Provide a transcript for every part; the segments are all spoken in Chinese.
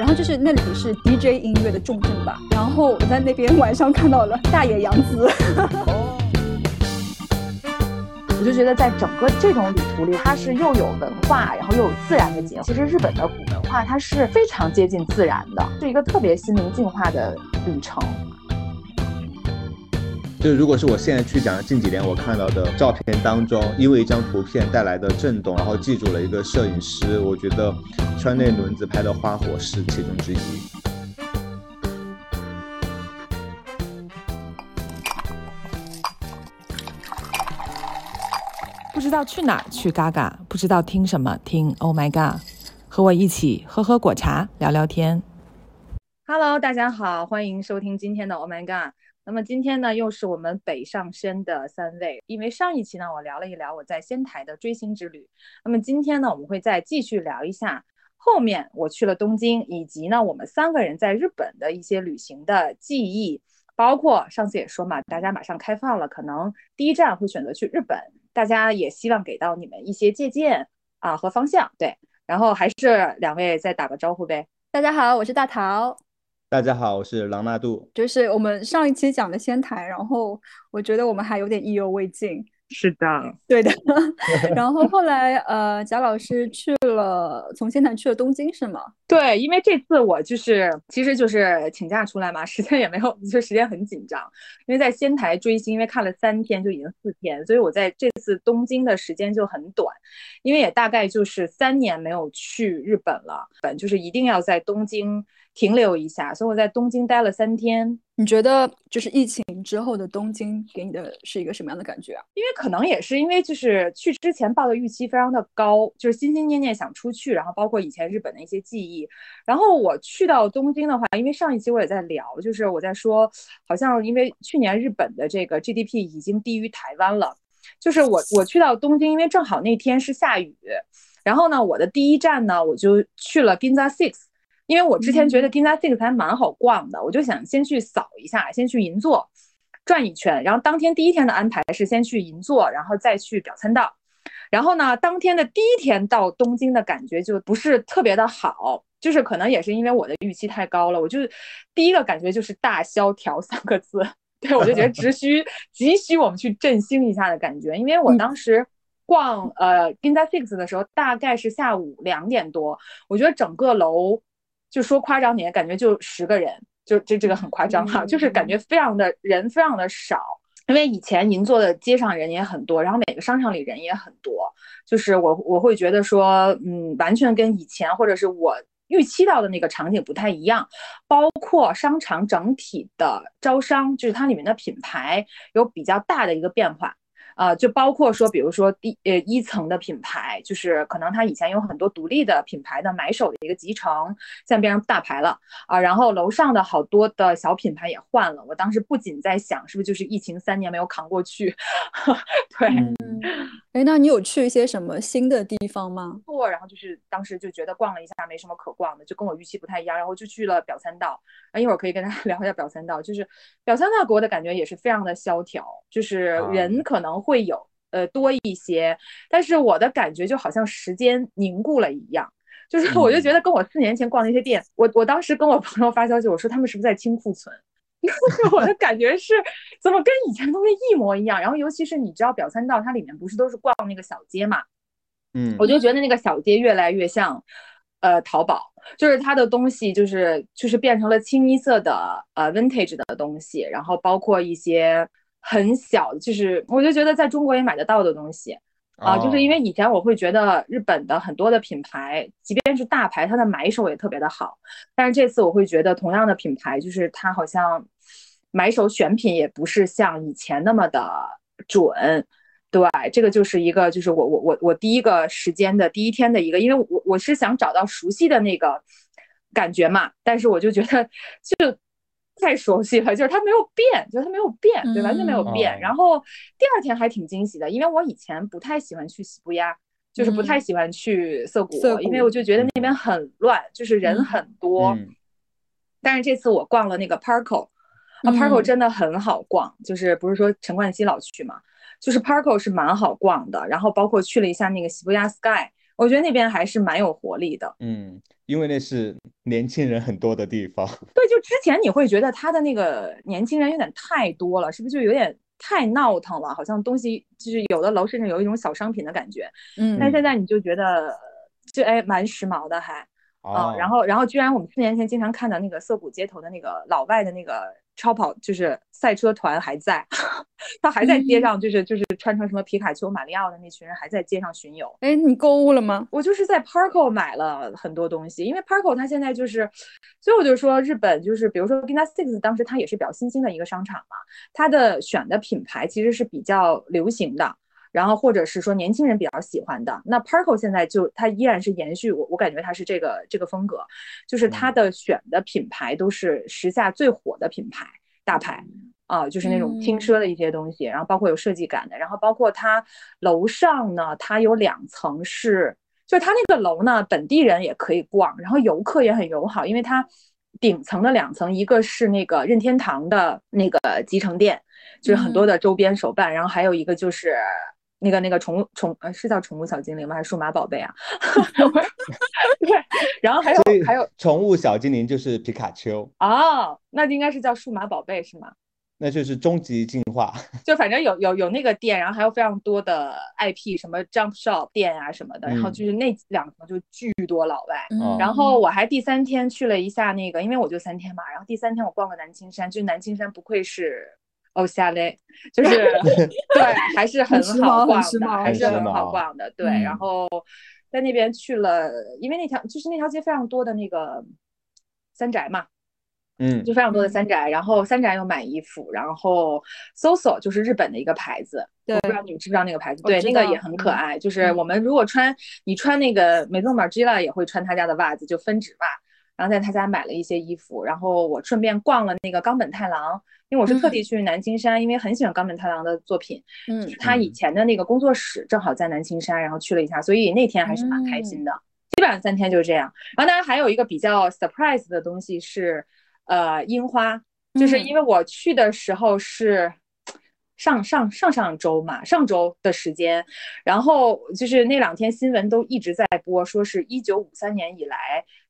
然后就是那里是 DJ 音乐的重镇吧。然后我在那边晚上看到了大野洋子。我就觉得在整个这种旅途里，它是又有文化，然后又有自然的景。其实日本的古文化它是非常接近自然的，是一个特别心灵净化的旅程。就如果是我现在去讲近几年我看到的照片当中，因为一张图片带来的震动，然后记住了一个摄影师，我觉得川内轮子拍的花火是其中之一。不知道去哪儿去嘎嘎，不知道听什么听 Oh my God，和我一起喝喝果茶聊聊天。Hello，大家好，欢迎收听今天的 Oh my God。那么今天呢，又是我们北上深的三位。因为上一期呢，我聊了一聊我在仙台的追星之旅。那么今天呢，我们会再继续聊一下后面我去了东京，以及呢我们三个人在日本的一些旅行的记忆，包括上次也说嘛，大家马上开放了，可能第一站会选择去日本，大家也希望给到你们一些借鉴啊和方向。对，然后还是两位再打个招呼呗。大家好，我是大桃。大家好，我是郎纳度。就是我们上一期讲的仙台，然后我觉得我们还有点意犹未尽。是的，对的。然后后来，呃，贾老师去了，从仙台去了东京，是吗？对，因为这次我就是，其实就是请假出来嘛，时间也没有，就时间很紧张。因为在仙台追星，因为看了三天就已经四天，所以我在这次东京的时间就很短，因为也大概就是三年没有去日本了，本就是一定要在东京。停留一下，所以我在东京待了三天。你觉得就是疫情之后的东京给你的是一个什么样的感觉啊？因为可能也是因为就是去之前报的预期非常的高，就是心心念念想出去，然后包括以前日本的一些记忆。然后我去到东京的话，因为上一期我也在聊，就是我在说，好像因为去年日本的这个 GDP 已经低于台湾了，就是我我去到东京，因为正好那天是下雨，然后呢，我的第一站呢，我就去了 Ginza Six。因为我之前觉得 Ginza Six 还蛮好逛的，我就想先去扫一下，先去银座转一圈。然后当天第一天的安排是先去银座，然后再去表参道。然后呢，当天的第一天到东京的感觉就不是特别的好，就是可能也是因为我的预期太高了，我就第一个感觉就是大萧条三个字。对我就觉得急需急需我们去振兴一下的感觉，因为我当时逛呃 Ginza Six 的时候大概是下午两点多，我觉得整个楼。就说夸张点，感觉就十个人，就这这个很夸张哈，就是感觉非常的人非常的少，因为以前银座的街上人也很多，然后每个商场里人也很多，就是我我会觉得说，嗯，完全跟以前或者是我预期到的那个场景不太一样，包括商场整体的招商，就是它里面的品牌有比较大的一个变化。啊，就包括说，比如说第呃一层的品牌，就是可能它以前有很多独立的品牌的买手的一个集成，现在变成大牌了啊。然后楼上的好多的小品牌也换了。我当时不仅在想，是不是就是疫情三年没有扛过去？对。哎，那你有去一些什么新的地方吗？不，然后就是当时就觉得逛了一下，没什么可逛的，就跟我预期不太一样，然后就去了表参道。啊，一会儿可以跟大家 聊一下表参道，就是表参道给我的感觉也是非常的萧条，就是人可能会有呃多一些，但是我的感觉就好像时间凝固了一样，就是 我就觉得跟我四年前逛那些店，我我当时跟我朋友发消息，我说他们是不是在清库存？我的感觉是，怎么跟以前东西一模一样？然后尤其是你知道表参道它里面不是都是逛那个小街嘛，嗯，我就觉得那个小街越来越像，呃，淘宝，就是它的东西就是就是变成了清一色的呃 vintage 的东西，然后包括一些很小，就是我就觉得在中国也买得到的东西。啊，就是因为以前我会觉得日本的很多的品牌，即便是大牌，它的买手也特别的好。但是这次我会觉得，同样的品牌，就是它好像买手选品也不是像以前那么的准。对，这个就是一个，就是我我我我第一个时间的第一天的一个，因为我我是想找到熟悉的那个感觉嘛，但是我就觉得就。太熟悉了，就是它没有变，就是它没有变，对，完全没有变。然后第二天还挺惊喜的，因为我以前不太喜欢去喜布亚，就是不太喜欢去涩谷，因为我就觉得那边很乱，就是人很多。但是这次我逛了那个 Parko，啊，Parko 真的很好逛，就是不是说陈冠希老去嘛，就是 Parko 是蛮好逛的。然后包括去了一下那个喜布亚 Sky，我觉得那边还是蛮有活力的。嗯，因为那是年轻人很多的地方。对，就之前你会觉得他的那个年轻人有点太多了，是不是就有点太闹腾了？好像东西就是有的楼甚至有一种小商品的感觉。嗯，但现在你就觉得就哎蛮时髦的还。哦嗯，然后然后居然我们四年前经常看到那个涩谷街头的那个老外的那个超跑，就是赛车团还在，他还在街上，就是就是穿成什么皮卡丘、马里奥的那群人还在街上巡游。哎，你购物了吗？我就是在 Parko 买了很多东西，因为 Parko 它现在就是，所以我就说日本就是，比如说 Gina Six 当时它也是比较新兴的一个商场嘛，它的选的品牌其实是比较流行的。然后或者是说年轻人比较喜欢的，那 Parko 现在就它依然是延续我我感觉它是这个这个风格，就是它的选的品牌都是时下最火的品牌大牌啊，就是那种轻奢的一些东西，然后包括有设计感的，然后包括它楼上呢，它有两层是，就是它那个楼呢，本地人也可以逛，然后游客也很友好，因为它顶层的两层，一个是那个任天堂的那个集成店，就是很多的周边手办，然后还有一个就是。那个那个宠物宠呃是叫宠物小精灵吗？还是数码宝贝啊？对，然后还有还有宠物小精灵就是皮卡丘哦，那应该是叫数码宝贝是吗？那就是终极进化。就反正有有有那个店，然后还有非常多的 IP，什么 Jump Shop 店啊什么的，嗯、然后就是那两层就巨多老外。嗯、然后我还第三天去了一下那个，因为我就三天嘛，然后第三天我逛了南青山，就是南青山不愧是。哦，夏雷就是 对，还是很好逛的，还是很好逛的。对，嗯、然后在那边去了，因为那条就是那条街非常多的那个三宅嘛，嗯，就非常多的三宅。然后三宅有买衣服，然后 SOSO 就是日本的一个牌子，对，我不知道你们知不知道那个牌子？对，那个也很可爱。就是我们如果穿你穿那个 Maison Margiela 也会穿他家的袜子，就分趾袜。然后在他家买了一些衣服，然后我顺便逛了那个冈本太郎，因为我是特地去南青山，嗯、因为很喜欢冈本太郎的作品，嗯，就是他以前的那个工作室正好在南青山，然后去了一下，所以那天还是蛮开心的。嗯、基本上三天就是这样。然后当然还有一个比较 surprise 的东西是，呃，樱花，就是因为我去的时候是。上上上上周嘛，上周的时间，然后就是那两天新闻都一直在播，说是一九五三年以来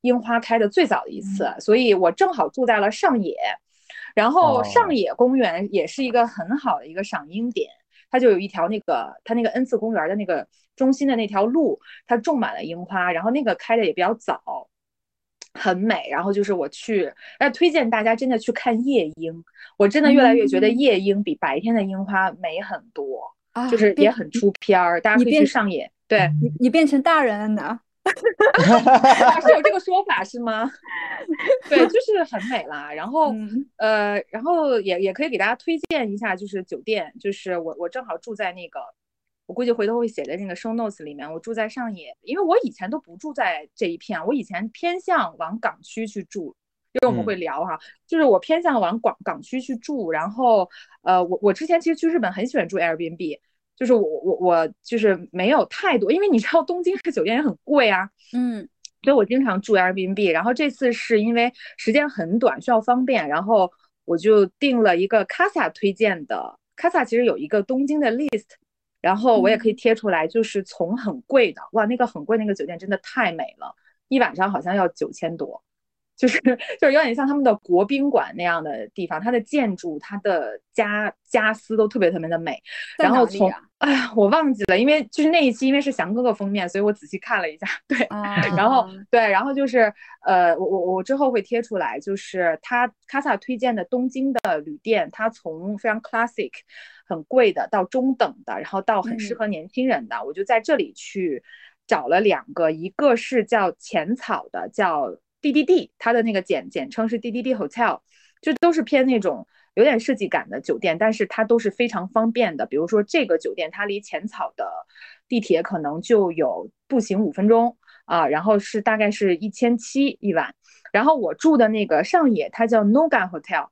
樱花开的最早的一次，嗯、所以我正好住在了上野，然后上野公园也是一个很好的一个赏樱点，它就有一条那个它那个 N 次公园的那个中心的那条路，它种满了樱花，然后那个开的也比较早。很美，然后就是我去，哎，推荐大家真的去看夜莺。我真的越来越觉得夜莺比白天的樱花美很多，啊、就是也很出片儿。大家可以去上演。对你，你变成大人了呢？是有这个 说法是吗？对，就是很美啦。然后，嗯、呃，然后也也可以给大家推荐一下，就是酒店，就是我我正好住在那个。我估计回头会写在那个 show notes 里面。我住在上野，因为我以前都不住在这一片，我以前偏向往港区去住。因为我们会聊哈，嗯、就是我偏向往港港区去住。然后，呃，我我之前其实去日本很喜欢住 Airbnb，就是我我我就是没有太多，因为你知道东京的酒店也很贵啊，嗯，所以我经常住 Airbnb。然后这次是因为时间很短，需要方便，然后我就订了一个 Casa 推荐的。Casa 其实有一个东京的 list。然后我也可以贴出来，就是从很贵的，哇，那个很贵那个酒店真的太美了，一晚上好像要九千多，就是就是有点像他们的国宾馆那样的地方，它的建筑、它的家家私都特别特别的美。然后从 哎呀，我忘记了，因为就是那一期因为是翔哥哥封面，所以我仔细看了一下，对，啊、然后对，然后就是呃，我我我之后会贴出来，就是他卡萨推荐的东京的旅店，它从非常 classic。很贵的到中等的，然后到很适合年轻人的，嗯、我就在这里去找了两个，一个是叫浅草的，叫 DDD，它的那个简简称是 DDD Hotel，就都是偏那种有点设计感的酒店，但是它都是非常方便的。比如说这个酒店，它离浅草的地铁可能就有步行五分钟啊，然后是大概是一千七一晚。然后我住的那个上野，它叫 Noga Hotel。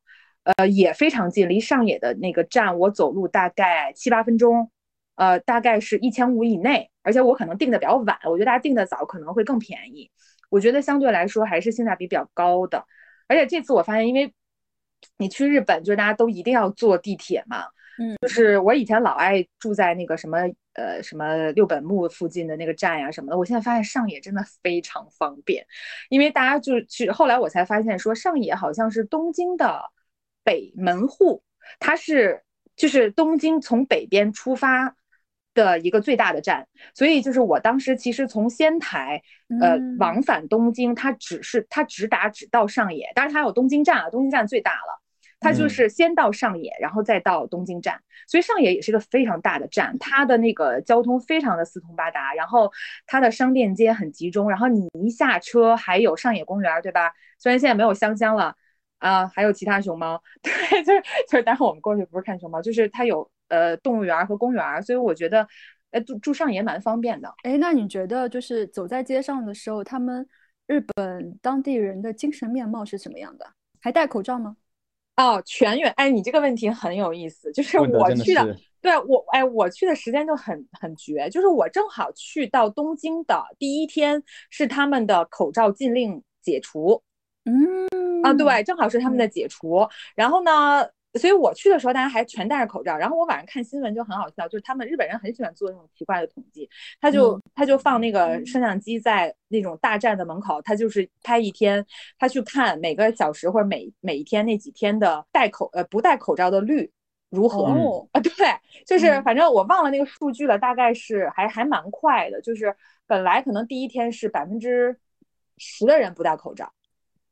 呃，也非常近，离上野的那个站，我走路大概七八分钟，呃，大概是一千五以内。而且我可能订的比较晚，我觉得大家订的早可能会更便宜。我觉得相对来说还是性价比比较高的。而且这次我发现，因为你去日本，就是大家都一定要坐地铁嘛，嗯，就是我以前老爱住在那个什么呃什么六本木附近的那个站呀什么的，我现在发现上野真的非常方便，因为大家就去后来我才发现说上野好像是东京的北门户，它是就是东京从北边出发。的一个最大的站，所以就是我当时其实从仙台，呃，往返东京，它只是它直达只到上野，当然它有东京站啊，东京站最大了，它就是先到上野，然后再到东京站，所以上野也是一个非常大的站，它的那个交通非常的四通八达，然后它的商店街很集中，然后你一下车还有上野公园，对吧？虽然现在没有香香了啊，还有其他熊猫，对，就是就是待会我们过去不是看熊猫，就是它有。呃，动物园和公园，所以我觉得，呃，住住上也蛮方便的。哎，那你觉得就是走在街上的时候，他们日本当地人的精神面貌是什么样的？还戴口罩吗？哦，全员。哎，你这个问题很有意思，就是我去的，对我，哎，我去的时间就很很绝，就是我正好去到东京的第一天是他们的口罩禁令解除。嗯，啊，对，正好是他们的解除。然后呢？所以我去的时候，大家还全戴着口罩。然后我晚上看新闻就很好笑，就是他们日本人很喜欢做那种奇怪的统计，他就他就放那个摄像机在那种大站的门口，他就是拍一天，他去看每个小时或者每每一天那几天的戴口呃不戴口罩的率如何 啊？对，就是反正我忘了那个数据了，大概是还还蛮快的，就是本来可能第一天是百分之十的人不戴口罩。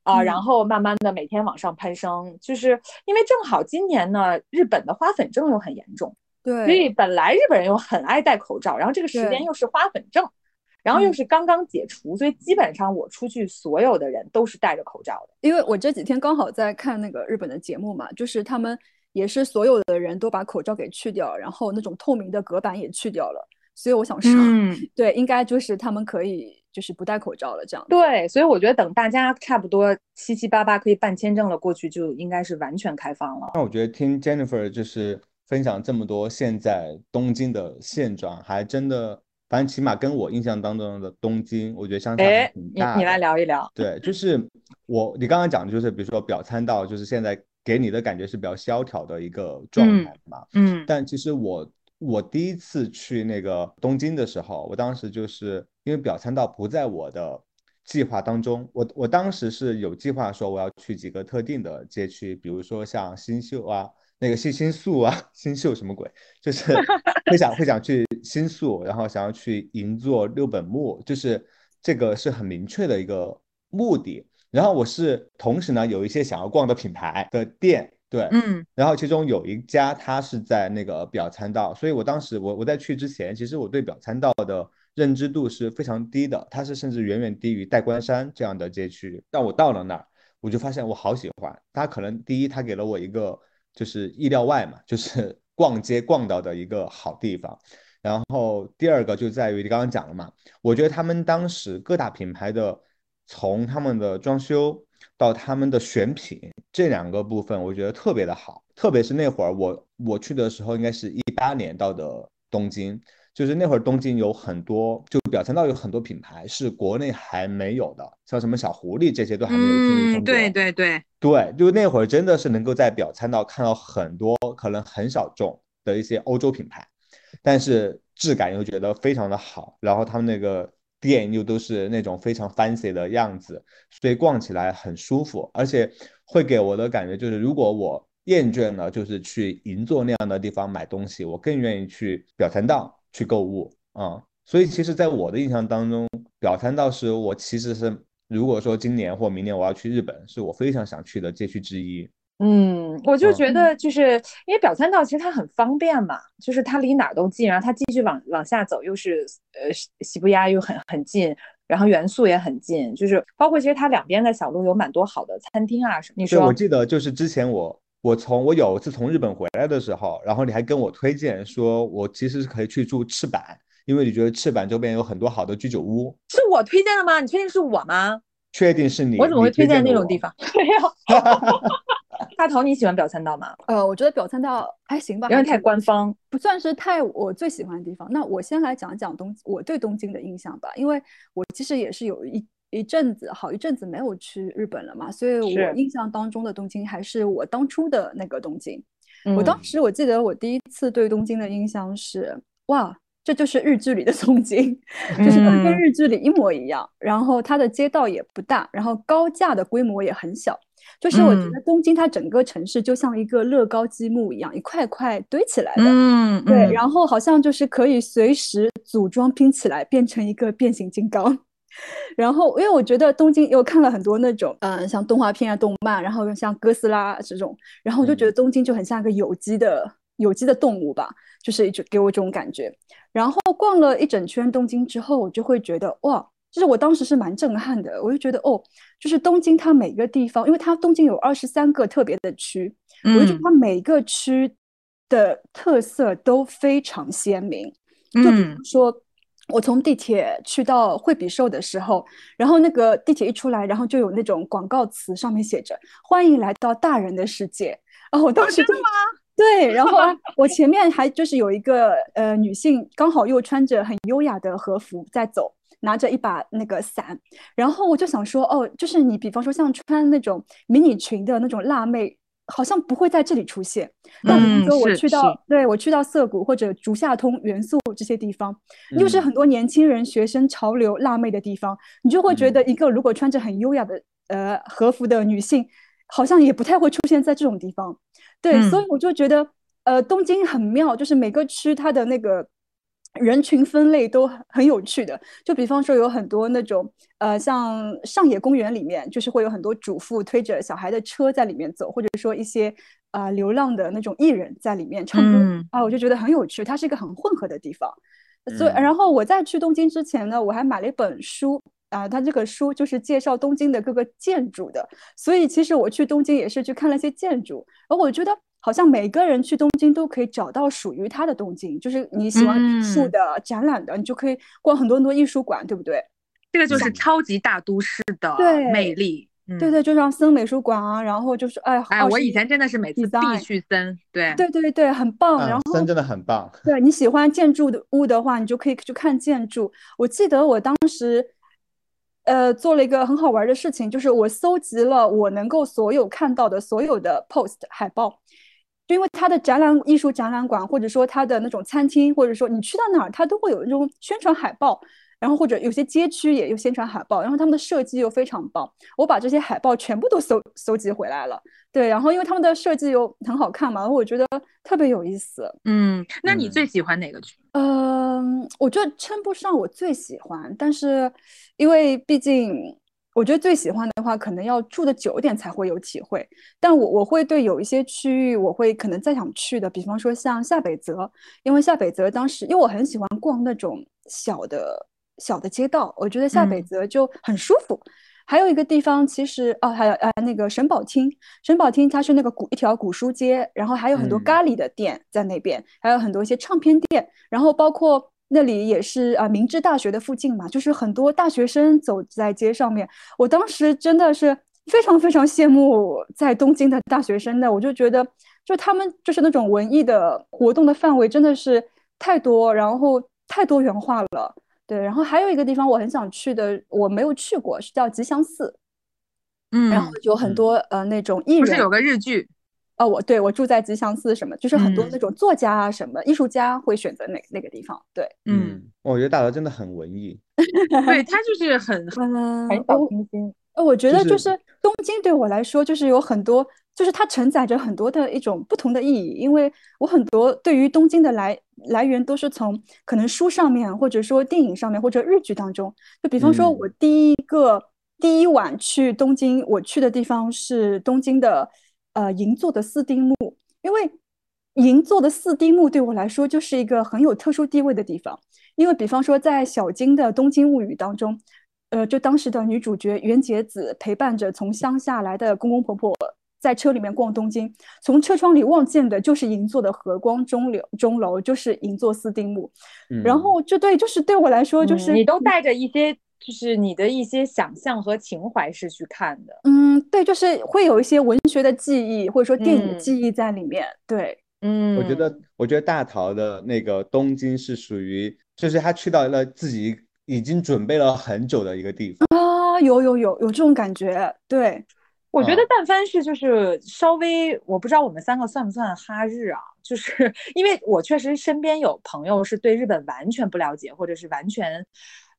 啊，然后慢慢的每天往上攀升，就是因为正好今年呢，日本的花粉症又很严重，对，所以本来日本人又很爱戴口罩，然后这个时间又是花粉症，然后又是刚刚解除，所以基本上我出去所有的人都是戴着口罩的。因为我这几天刚好在看那个日本的节目嘛，就是他们也是所有的人都把口罩给去掉，然后那种透明的隔板也去掉了，所以我想说，对，应该就是他们可以。就是不戴口罩了，这样对，所以我觉得等大家差不多七七八八可以办签证了，过去就应该是完全开放了。那我觉得听 Jennifer 就是分享这么多现在东京的现状，还真的，反正起码跟我印象当中的东京，我觉得相差挺大。你你来聊一聊。对，就是我你刚刚讲的就是比如说表参道，就是现在给你的感觉是比较萧条的一个状态嘛。嗯。但其实我。我第一次去那个东京的时候，我当时就是因为表参道不在我的计划当中，我我当时是有计划说我要去几个特定的街区，比如说像新宿啊，那个新新宿啊，新宿什么鬼，就是会想会想去新宿，然后想要去银座六本木，就是这个是很明确的一个目的。然后我是同时呢有一些想要逛的品牌的店。对，嗯，然后其中有一家，它是在那个表参道，所以我当时我我在去之前，其实我对表参道的认知度是非常低的，它是甚至远远低于代官山这样的街区。但我到了那儿，我就发现我好喜欢它。可能第一，它给了我一个就是意料外嘛，就是 逛街逛到的一个好地方。然后第二个就在于你刚刚讲了嘛，我觉得他们当时各大品牌的从他们的装修。到他们的选品这两个部分，我觉得特别的好，特别是那会儿我我去的时候，应该是一八年到的东京，就是那会儿东京有很多，就表参道有很多品牌是国内还没有的，像什么小狐狸这些都还没有进入中国。对对对对，就那会儿真的是能够在表参道看到很多可能很小众的一些欧洲品牌，但是质感又觉得非常的好，然后他们那个。店又都是那种非常 fancy 的样子，所以逛起来很舒服，而且会给我的感觉就是，如果我厌倦了就是去银座那样的地方买东西，我更愿意去表参道去购物啊。所以其实，在我的印象当中，表参道是我其实是如果说今年或明年我要去日本，是我非常想去的街区之一。嗯，我就觉得就是因为表参道其实它很方便嘛，就是它离哪儿都近，然后它继续往往下走又是呃西布亚又很很近，然后元素也很近，就是包括其实它两边的小路有蛮多好的餐厅啊什么。你说，我记得就是之前我我从我有一次从日本回来的时候，然后你还跟我推荐说，我其实是可以去住赤坂，因为你觉得赤坂周边有很多好的居酒屋。是我推荐的吗？你确定是我吗？确定是你。我怎么会推荐那种地方？没有。大头，你喜欢表参道吗？呃，我觉得表参道还行吧，因为太官方，不算是太我最喜欢的地方。那我先来讲一讲东我对东京的印象吧，因为我其实也是有一一阵子好一阵子没有去日本了嘛，所以我印象当中的东京还是我当初的那个东京。我当时我记得我第一次对东京的印象是，哇，这就是日剧里的东京，就是跟日剧里一模一样。然后它的街道也不大，然后高架的规模也很小。就是我觉得东京它整个城市就像一个乐高积木一样，一块块堆起来的。嗯，对，然后好像就是可以随时组装拼起来，变成一个变形金刚。然后，因为我觉得东京又看了很多那种，嗯，像动画片啊、动漫，然后像哥斯拉这种，然后我就觉得东京就很像一个有机的有机的动物吧，就是一直给我这种感觉。然后逛了一整圈东京之后，我就会觉得哇。就是我当时是蛮震撼的，我就觉得哦，就是东京它每个地方，因为它东京有二十三个特别的区，我就觉得它每个区的特色都非常鲜明。就比如说，我从地铁去到惠比寿的时候，然后那个地铁一出来，然后就有那种广告词，上面写着“欢迎来到大人的世界”。然后我当时真的吗？对，然后 我前面还就是有一个呃女性，刚好又穿着很优雅的和服在走。拿着一把那个伞，然后我就想说，哦，就是你，比方说像穿那种迷你裙的那种辣妹，好像不会在这里出现。但比如说我去到，对我去到涩谷或者竹下通、元素这些地方，又是很多年轻人、学生、潮流辣妹的地方，你就会觉得一个如果穿着很优雅的呃和服的女性，好像也不太会出现在这种地方。对，所以我就觉得，呃，东京很妙，就是每个区它的那个。人群分类都很有趣的，就比方说有很多那种，呃，像上野公园里面，就是会有很多主妇推着小孩的车在里面走，或者说一些啊流浪的那种艺人在里面唱歌啊，我就觉得很有趣。它是一个很混合的地方，所以然后我在去东京之前呢，我还买了一本书啊，他这个书就是介绍东京的各个建筑的，所以其实我去东京也是去看了一些建筑，而我觉得。好像每个人去东京都可以找到属于他的东京，就是你喜欢艺术的、展览的，你就可以逛很多很多艺术馆，对不对？这个就是超级大都市的魅力。对对，就像森美术馆啊，然后就是哎哎，我以前真的是每次必去森，对对对对，很棒。然后森真的很棒。对你喜欢建筑的物的话，你就可以去看建筑。我记得我当时呃做了一个很好玩的事情，就是我搜集了我能够所有看到的所有的 post 海报。就因为它的展览艺术展览馆，或者说它的那种餐厅，或者说你去到哪儿，它都会有那种宣传海报，然后或者有些街区也有宣传海报，然后他们的设计又非常棒。我把这些海报全部都搜搜集回来了，对，然后因为他们的设计又很好看嘛，我觉得特别有意思。嗯，那你最喜欢哪个区？嗯，我觉得称不上我最喜欢，但是因为毕竟。我觉得最喜欢的话，可能要住的久一点才会有体会。但我我会对有一些区域，我会可能再想去的，比方说像下北泽，因为下北泽当时，因为我很喜欢逛那种小的小的街道，我觉得下北泽就很舒服。还有一个地方，其实哦，还有呃那个神保町，神保町它是那个古一条古书街，然后还有很多咖喱的店在那边，还有很多一些唱片店，然后包括。那里也是啊，明治大学的附近嘛，就是很多大学生走在街上面。我当时真的是非常非常羡慕在东京的大学生的，我就觉得，就他们就是那种文艺的活动的范围真的是太多，然后太多元化了。对，然后还有一个地方我很想去的，我没有去过，是叫吉祥寺。嗯，然后有很多呃那种艺人，不是有个日剧。哦，我对我住在吉祥寺，什么就是很多那种作家啊，什么艺术家会选择那那个地方。对，嗯，我觉得大楼真的很文艺，对他就是很很小清新。呃，我觉得就是东京对我来说，就是有很多，就是它承载着很多的一种不同的意义。因为我很多对于东京的来来源都是从可能书上面，或者说电影上面，或者日剧当中。就比方说，我第一个第一晚去东京，我去的地方是东京的。呃，银座的四丁目，因为银座的四丁目对我来说就是一个很有特殊地位的地方。因为比方说，在小金的《东京物语》当中，呃，就当时的女主角袁洁子陪伴着从乡下来的公公婆婆在车里面逛东京，从车窗里望见的就是银座的和光钟楼，钟楼就是银座四丁目。然后，就对，就是对我来说，就是你都带着一些。就是你的一些想象和情怀是去看的，嗯，对，就是会有一些文学的记忆或者说电影记忆在里面，对，嗯，我觉得，我觉得大桃的那个东京是属于，就是他去到了自己已经准备了很久的一个地方啊，有有有有这种感觉，对。我觉得但凡是就是稍微，我不知道我们三个算不算哈日啊？就是 因为我确实身边有朋友是对日本完全不了解，或者是完全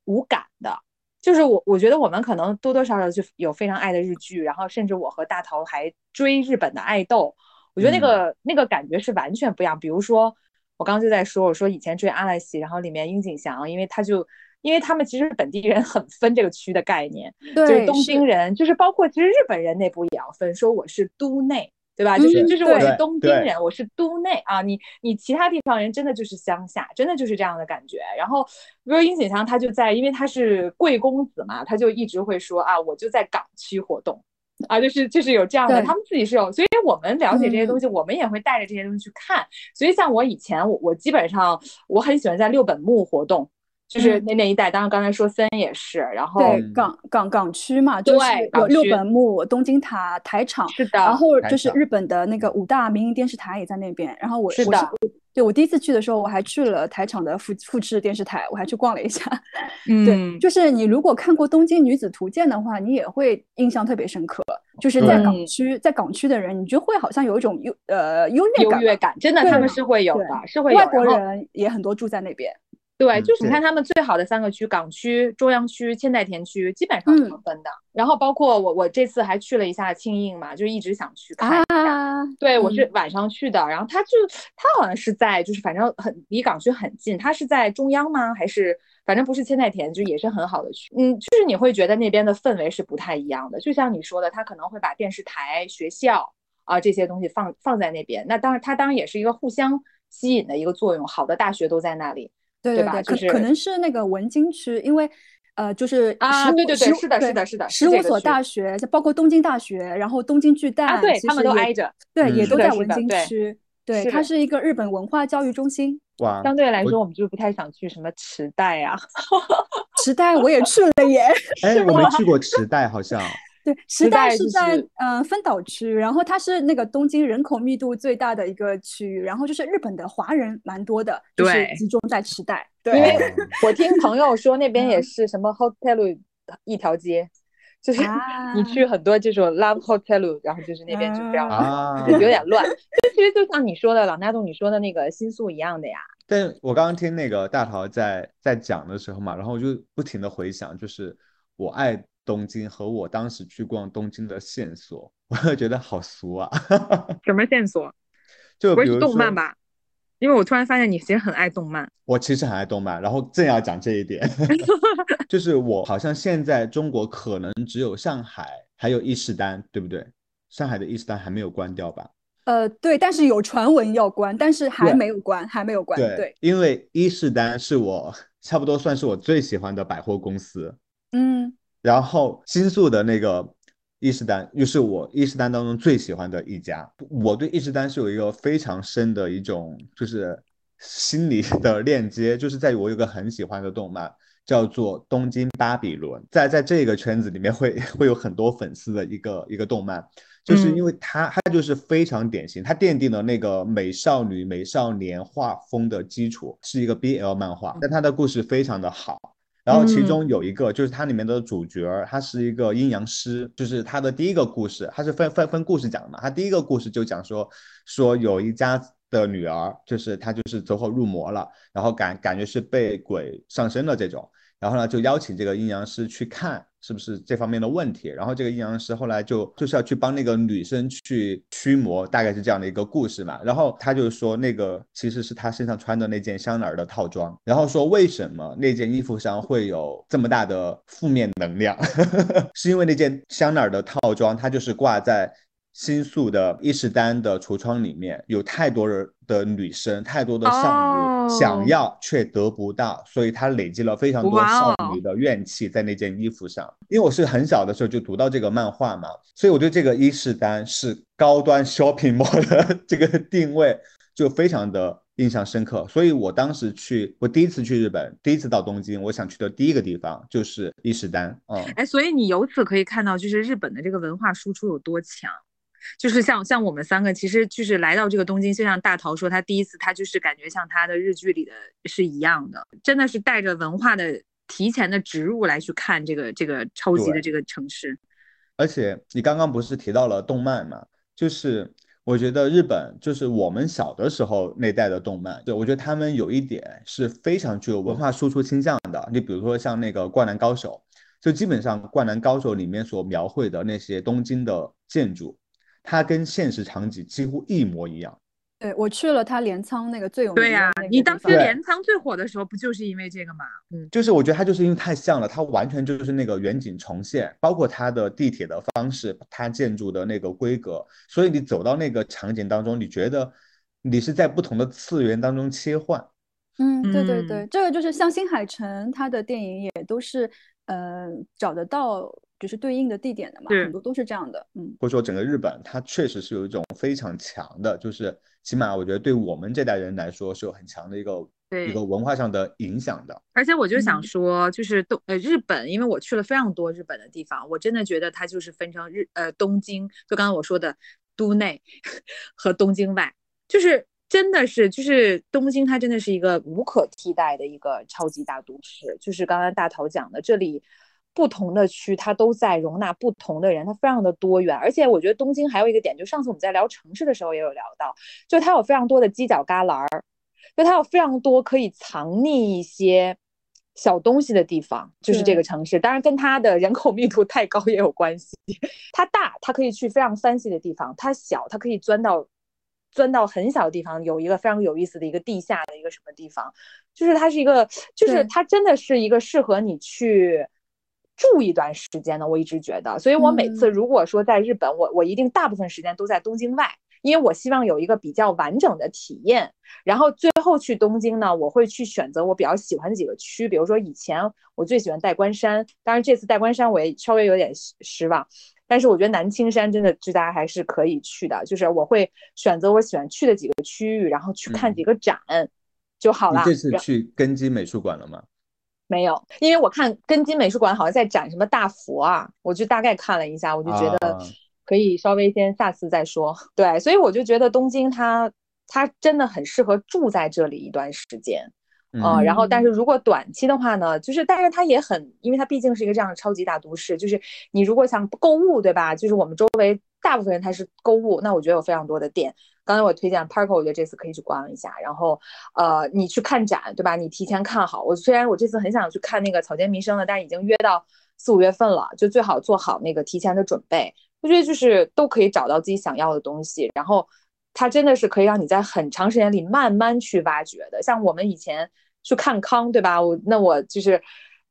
无感的。就是我，我觉得我们可能多多少少就有非常爱的日剧，然后甚至我和大头还追日本的爱豆。我觉得那个那个感觉是完全不一样。比如说，我刚刚就在说，我说以前追阿拉西，然后里面樱井翔，因为他就。因为他们其实本地人很分这个区的概念，就是东京人，就是包括其实日本人内部也要分，说我是都内，对吧？就是就是我是东京人，我是都内啊。你你其他地方人真的就是乡下，真的就是这样的感觉。然后比如殷景祥，他就在，因为他是贵公子嘛，他就一直会说啊，我就在港区活动啊，就是就是有这样的，他们自己是有，所以我们了解这些东西，我们也会带着这些东西去看。所以像我以前，我我基本上我很喜欢在六本木活动。就是那那一带，当然刚才说森也是，然后对港港港区嘛，就是有六本木、东京塔、台场，是的，然后就是日本的那个五大民营电视台也在那边。然后我是的，对我第一次去的时候，我还去了台场的复复制电视台，我还去逛了一下。嗯，对，就是你如果看过《东京女子图鉴》的话，你也会印象特别深刻。就是在港区，在港区的人，你就会好像有一种优呃优越感，优越感，真的他们是会有的，是会外国人也很多住在那边。对，就是你看他们最好的三个区，港区、中央区、千代田区，基本上是分的。然后包括我，我这次还去了一下庆应嘛，就一直想去看一下。对，我是晚上去的。然后他就他好像是在，就是反正很离港区很近。他是在中央吗？还是反正不是千代田，就也是很好的区。嗯，就是你会觉得那边的氛围是不太一样的。就像你说的，他可能会把电视台、学校啊这些东西放放在那边。那当然，他当然也是一个互相吸引的一个作用。好的大学都在那里。对对对，可可能是那个文京区，因为呃，就是啊，对对对，是的，是的，是的，十五所大学，包括东京大学，然后东京巨蛋，对他们都挨着，对，也都在文京区，对，它是一个日本文化教育中心。哇，相对来说，我们就不太想去什么池袋呀，池袋我也去了耶 哎，我没去过池袋，好像。对，时代是在嗯分岛区，然后它是那个东京人口密度最大的一个区域，然后就是日本的华人蛮多的，就是集中在池袋。对，因为我听朋友说那边也是什么 hotel 一条街，就是你去很多这种 love hotel，然后就是那边就这样，啊、就有点乱。就其实就像你说的，朗大洞你说的那个新宿一样的呀。但我刚刚听那个大桃在在讲的时候嘛，然后我就不停的回想，就是我爱。东京和我当时去逛东京的线索，我觉得好俗啊！什么线索？就不是动漫吧？因为我突然发现你其实很爱动漫。我其实很爱动漫，然后正要讲这一点，就是我好像现在中国可能只有上海还有伊势丹，对不对？上海的伊势丹还没有关掉吧？呃，对，但是有传闻要关，但是还没有关，还没有关。对，因为伊势丹是我 差不多算是我最喜欢的百货公司。嗯。然后新宿的那个伊势丹又是我伊势丹当中最喜欢的一家。我对伊势丹是有一个非常深的一种就是心理的链接，就是在于我有个很喜欢的动漫叫做《东京巴比伦》，在在这个圈子里面会 会有很多粉丝的一个一个动漫，就是因为它它就是非常典型，它奠定了那个美少女美少年画风的基础，是一个 BL 漫画，但它的故事非常的好。然后其中有一个就是它里面的主角，他是一个阴阳师，就是他的第一个故事，他是分分分故事讲的嘛。他第一个故事就讲说，说有一家的女儿，就是她就是走火入魔了，然后感感觉是被鬼上身了这种。然后呢，就邀请这个阴阳师去看是不是这方面的问题。然后这个阴阳师后来就就是要去帮那个女生去驱魔，大概是这样的一个故事嘛。然后他就说那个其实是他身上穿的那件香奈儿的套装。然后说为什么那件衣服上会有这么大的负面能量？是因为那件香奈儿的套装，它就是挂在。新宿的伊势丹的橱窗里面有太多人的女生，太多的少女想要却得不到，所以她累积了非常多少女的怨气在那件衣服上。因为我是很小的时候就读到这个漫画嘛，所以我对这个伊势丹是高端 shopping mall 的这个定位就非常的印象深刻。所以我当时去，我第一次去日本，第一次到东京，我想去的第一个地方就是伊势丹。嗯，哎，所以你由此可以看到，就是日本的这个文化输出有多强。就是像像我们三个，其实就是来到这个东京，就像大桃说，他第一次他就是感觉像他的日剧里的是一样的，真的是带着文化的提前的植入来去看这个这个超级的这个城市。而且你刚刚不是提到了动漫嘛？就是我觉得日本就是我们小的时候那代的动漫，对我觉得他们有一点是非常具有文化输出倾向的。你比如说像那个《灌篮高手》，就基本上《灌篮高手》里面所描绘的那些东京的建筑，它跟现实场景几乎一模一样。对我去了他镰仓那个最有名对呀，你当时镰仓最火的时候不就是因为这个吗？嗯，就是我觉得它就是因为太像了，它完全就是那个远景重现，包括它的地铁的方式，它建筑的那个规格，所以你走到那个场景当中，你觉得你是在不同的次元当中切换。嗯，对对对，这个就是像新海诚他的电影也都是，呃，找得到。就是对应的地点的嘛，很多都是这样的，嗯，或者说整个日本，它确实是有一种非常强的，就是起码我觉得对我们这代人来说是有很强的一个一个文化上的影响的。而且我就想说，就是东呃日本，因为我去了非常多日本的地方，我真的觉得它就是分成日呃东京，就刚刚我说的都内 和东京外，就是真的是就是东京，它真的是一个无可替代的一个超级大都市，就是刚刚大头讲的这里。不同的区，它都在容纳不同的人，它非常的多元。而且我觉得东京还有一个点，就上次我们在聊城市的时候也有聊到，就它有非常多的犄角旮旯儿，就它有非常多可以藏匿一些小东西的地方。就是这个城市，当然跟它的人口密度太高也有关系。它大，它可以去非常 fancy 的地方；它小，它可以钻到钻到很小的地方，有一个非常有意思的一个地下的一个什么地方。就是它是一个，就是它真的是一个适合你去。住一段时间呢，我一直觉得，所以我每次如果说在日本，我我一定大部分时间都在东京外，因为我希望有一个比较完整的体验。然后最后去东京呢，我会去选择我比较喜欢的几个区，比如说以前我最喜欢代官山，当然这次代官山我也稍微有点失望，但是我觉得南青山真的大家还是可以去的，就是我会选择我喜欢去的几个区域，然后去看几个展就好了。你这次去根基美术馆了吗？没有，因为我看根津美术馆好像在展什么大佛啊，我就大概看了一下，我就觉得可以稍微先下次再说。对，所以我就觉得东京它它真的很适合住在这里一段时间，嗯，然后但是如果短期的话呢，就是但是它也很，因为它毕竟是一个这样的超级大都市，就是你如果想购物，对吧？就是我们周围大部分人他是购物，那我觉得有非常多的店。刚才我推荐 Parko，我觉得这次可以去逛一下。然后，呃，你去看展，对吧？你提前看好。我虽然我这次很想去看那个草间弥生的，但是已经约到四五月份了，就最好做好那个提前的准备。我觉得就是都可以找到自己想要的东西，然后它真的是可以让你在很长时间里慢慢去挖掘的。像我们以前去看康，对吧？我那我就是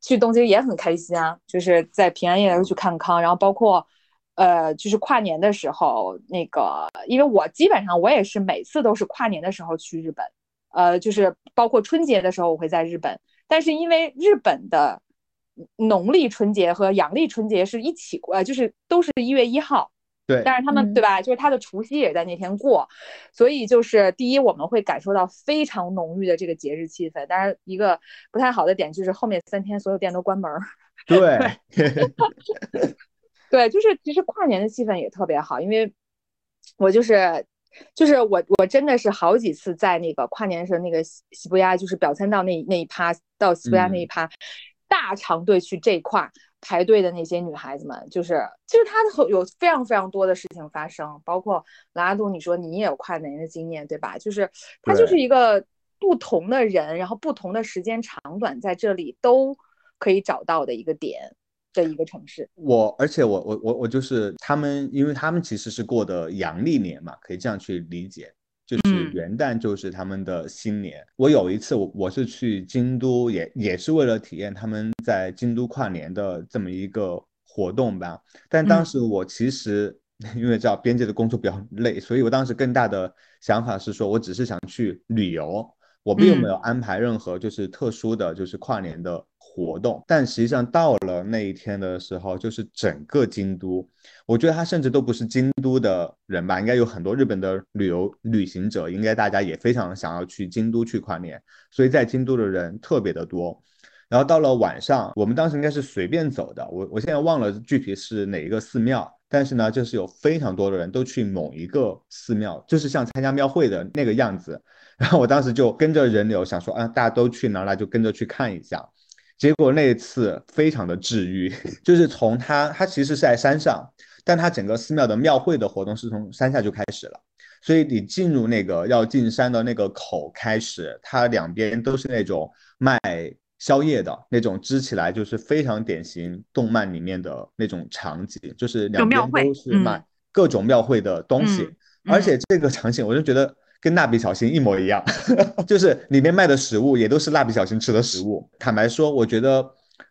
去东京也很开心啊，就是在平安夜的时候去看康，然后包括。呃，就是跨年的时候，那个，因为我基本上我也是每次都是跨年的时候去日本，呃，就是包括春节的时候我会在日本，但是因为日本的农历春节和阳历春节是一起过，就是都是一月一号，对，但是他们对吧，就是他的除夕也在那天过，所以就是第一我们会感受到非常浓郁的这个节日气氛，当然一个不太好的点就是后面三天所有店都关门，对。对，就是其实跨年的气氛也特别好，因为我就是就是我我真的是好几次在那个跨年的时候，那个西西布亚就是表参道那那一趴到西布亚那一趴，大长队去这块排队的那些女孩子们，就是其实她的有非常非常多的事情发生，包括拉杜，你说你也有跨年的经验对吧？就是它就是一个不同的人，然后不同的时间长短在这里都可以找到的一个点。的一个城市，我而且我我我我就是他们，因为他们其实是过的阳历年嘛，可以这样去理解，就是元旦就是他们的新年。我有一次我我是去京都，也也是为了体验他们在京都跨年的这么一个活动吧。但当时我其实因为知道编辑的工作比较累，所以我当时更大的想法是说，我只是想去旅游，我并没有安排任何就是特殊的就是跨年的。活动，但实际上到了那一天的时候，就是整个京都，我觉得他甚至都不是京都的人吧，应该有很多日本的旅游旅行者，应该大家也非常想要去京都去跨年，所以在京都的人特别的多。然后到了晚上，我们当时应该是随便走的，我我现在忘了具体是哪一个寺庙，但是呢，就是有非常多的人都去某一个寺庙，就是像参加庙会的那个样子。然后我当时就跟着人流想说，啊，大家都去哪，了就跟着去看一下。结果那一次非常的治愈，就是从它它其实是在山上，但它整个寺庙的庙会的活动是从山下就开始了。所以你进入那个要进山的那个口开始，它两边都是那种卖宵夜的那种，支起来就是非常典型动漫里面的那种场景，就是两边都是卖各种庙会的东西，而且这个场景我就觉得跟蜡笔小新一模一样，就是里面卖的食物也都是蜡笔小新吃的食物。坦白说，我觉得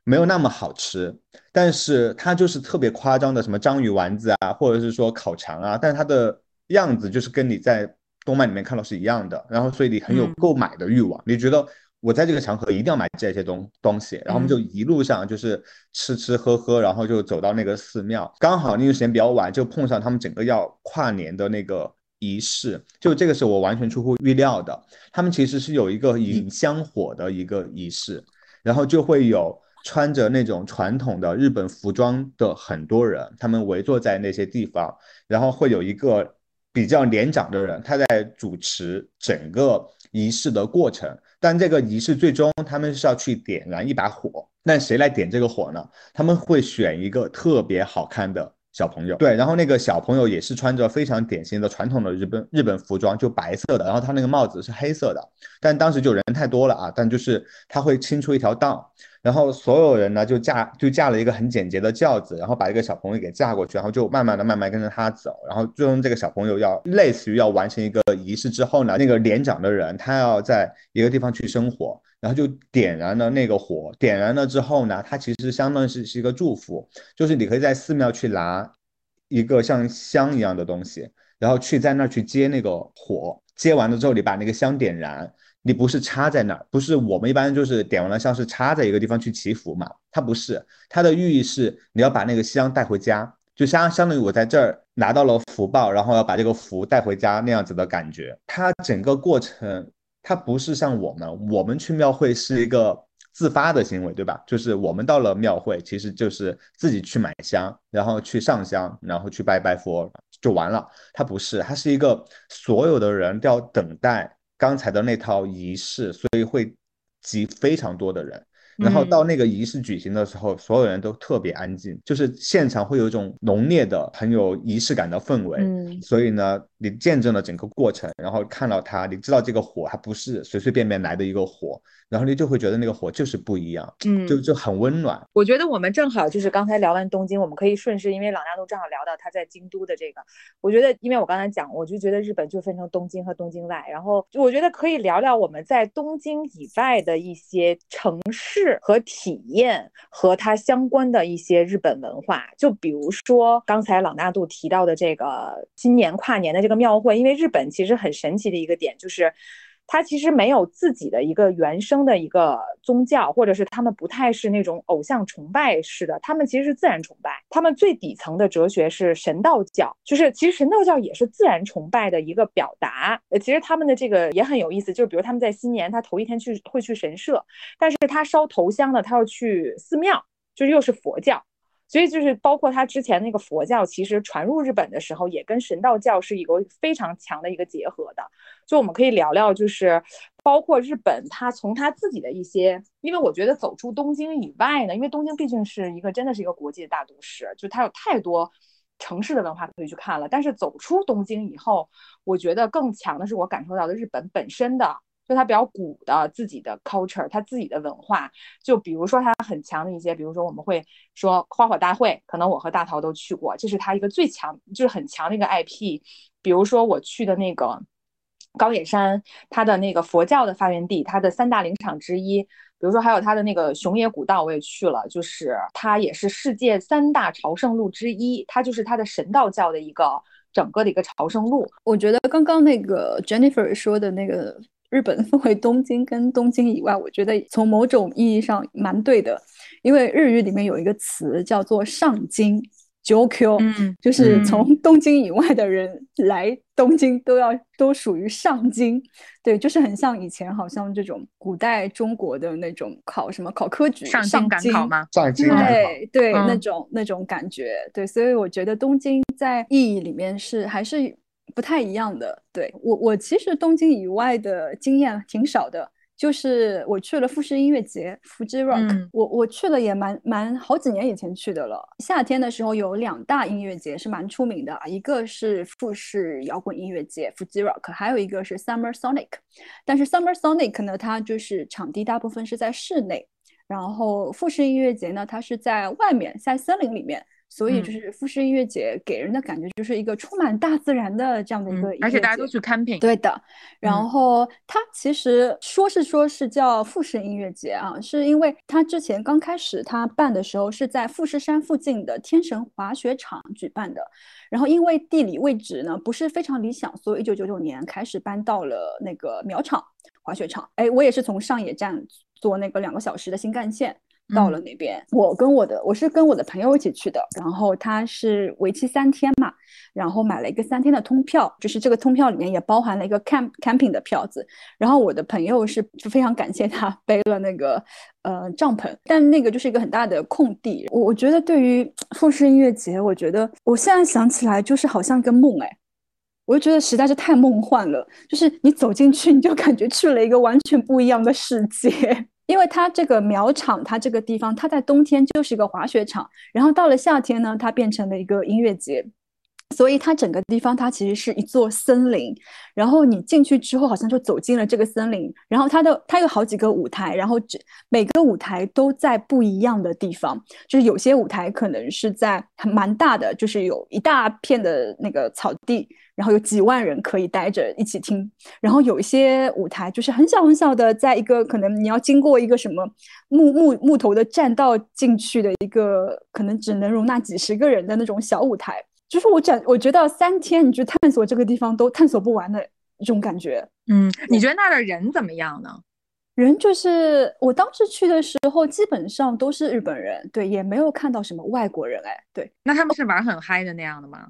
没有那么好吃，但是它就是特别夸张的什么章鱼丸子啊，或者是说烤肠啊，但是它的。样子就是跟你在动漫里面看到是一样的，然后所以你很有购买的欲望，你觉得我在这个场合一定要买这些东东西，然后我们就一路上就是吃吃喝喝，然后就走到那个寺庙，刚好那个时间比较晚，就碰上他们整个要跨年的那个仪式，就这个是我完全出乎预料的，他们其实是有一个引香火的一个仪式，然后就会有穿着那种传统的日本服装的很多人，他们围坐在那些地方，然后会有一个。比较年长的人，他在主持整个仪式的过程，但这个仪式最终他们是要去点燃一把火，那谁来点这个火呢？他们会选一个特别好看的小朋友，对，然后那个小朋友也是穿着非常典型的传统的日本日本服装，就白色的，然后他那个帽子是黑色的，但当时就人太多了啊，但就是他会清出一条道。然后所有人呢就架就架了一个很简洁的轿子，然后把一个小朋友给架过去，然后就慢慢的慢慢跟着他走，然后最终这个小朋友要类似于要完成一个仪式之后呢，那个年长的人他要在一个地方去生活，然后就点燃了那个火，点燃了之后呢，它其实相当于是是一个祝福，就是你可以在寺庙去拿一个像香一样的东西，然后去在那儿去接那个火，接完了之后你把那个香点燃。你不是插在那儿，不是我们一般就是点完了香是插在一个地方去祈福嘛？它不是，它的寓意是你要把那个香带回家，就相相当于我在这儿拿到了福报，然后要把这个福带回家那样子的感觉。它整个过程，它不是像我们，我们去庙会是一个自发的行为，对吧？就是我们到了庙会，其实就是自己去买香，然后去上香，然后去拜拜佛就完了。它不是，它是一个所有的人都要等待。刚才的那套仪式，所以会集非常多的人。然后到那个仪式举行的时候，所有人都特别安静，就是现场会有一种浓烈的、很有仪式感的氛围。嗯，所以呢，你见证了整个过程，然后看到它，你知道这个火它不是随随便便来的一个火。然后你就会觉得那个火就是不一样，嗯，就就很温暖。我觉得我们正好就是刚才聊完东京，我们可以顺势，因为朗大度正好聊到他在京都的这个。我觉得，因为我刚才讲，我就觉得日本就分成东京和东京外，然后我觉得可以聊聊我们在东京以外的一些城市和体验和它相关的一些日本文化。就比如说刚才朗大度提到的这个今年跨年的这个庙会，因为日本其实很神奇的一个点就是。他其实没有自己的一个原生的一个宗教，或者是他们不太是那种偶像崇拜式的，他们其实是自然崇拜。他们最底层的哲学是神道教，就是其实神道教也是自然崇拜的一个表达。呃，其实他们的这个也很有意思，就是比如他们在新年，他头一天去会去神社，但是他烧头香呢，他要去寺庙，就是又是佛教。所以就是包括他之前那个佛教，其实传入日本的时候，也跟神道教是一个非常强的一个结合的。就我们可以聊聊，就是包括日本，他从他自己的一些，因为我觉得走出东京以外呢，因为东京毕竟是一个真的是一个国际的大都市，就它有太多城市的文化可以去看了。但是走出东京以后，我觉得更强的是我感受到的日本本身的。就它比较古的自己的 culture，它自己的文化，就比如说它很强的一些，比如说我们会说花火大会，可能我和大桃都去过，这是它一个最强，就是很强的一个 IP。比如说我去的那个高野山，它的那个佛教的发源地，它的三大灵场之一。比如说还有它的那个熊野古道，我也去了，就是它也是世界三大朝圣路之一，它就是它的神道教的一个整个的一个朝圣路。我觉得刚刚那个 Jennifer 说的那个。日本分为东京跟东京以外，我觉得从某种意义上蛮对的，因为日语里面有一个词叫做上京 （JOQ），嗯，就是从东京以外的人来东京都要都属于上京，对，就是很像以前好像这种古代中国的那种考什么考科举上京赶考吗？上京对对，那种那种感觉，对，所以我觉得东京在意义里面是还是。不太一样的，对我我其实东京以外的经验挺少的，就是我去了富士音乐节，Fuji Rock，我我去了也蛮蛮好几年以前去的了。夏天的时候有两大音乐节是蛮出名的，一个是富士摇滚音乐节 Fuji Rock，还有一个是 Summer Sonic。但是 Summer Sonic 呢，它就是场地大部分是在室内，然后富士音乐节呢，它是在外面，在森林里面。所以就是富士音乐节给人的感觉就是一个充满大自然的这样的一个，而且大家都去 camping。对的，然后它其实说是说是叫富士音乐节啊，是因为它之前刚开始它办的时候是在富士山附近的天神滑雪场举办的，然后因为地理位置呢不是非常理想，所以一九九九年开始搬到了那个苗场滑雪场。哎，我也是从上野站坐那个两个小时的新干线。到了那边，我跟我的我是跟我的朋友一起去的，然后他是为期三天嘛，然后买了一个三天的通票，就是这个通票里面也包含了一个 camp camping 的票子，然后我的朋友是就非常感谢他背了那个呃帐篷，但那个就是一个很大的空地，我我觉得对于富士音乐节，我觉得我现在想起来就是好像一个梦哎，我就觉得实在是太梦幻了，就是你走进去你就感觉去了一个完全不一样的世界。因为它这个苗场，它这个地方，它在冬天就是一个滑雪场，然后到了夏天呢，它变成了一个音乐节，所以它整个地方它其实是一座森林，然后你进去之后好像就走进了这个森林，然后它的它有好几个舞台，然后这每个舞台都在不一样的地方，就是有些舞台可能是在很蛮大的，就是有一大片的那个草地。然后有几万人可以待着一起听，然后有一些舞台就是很小很小的，在一个可能你要经过一个什么木木木头的栈道进去的一个，可能只能容纳几十个人的那种小舞台，就是我讲，我觉得三天你去探索这个地方都探索不完的一种感觉。嗯，你觉得那儿的人怎么样呢？人就是我当时去的时候，基本上都是日本人，对，也没有看到什么外国人，哎，对。那他们是玩很嗨的那样的吗？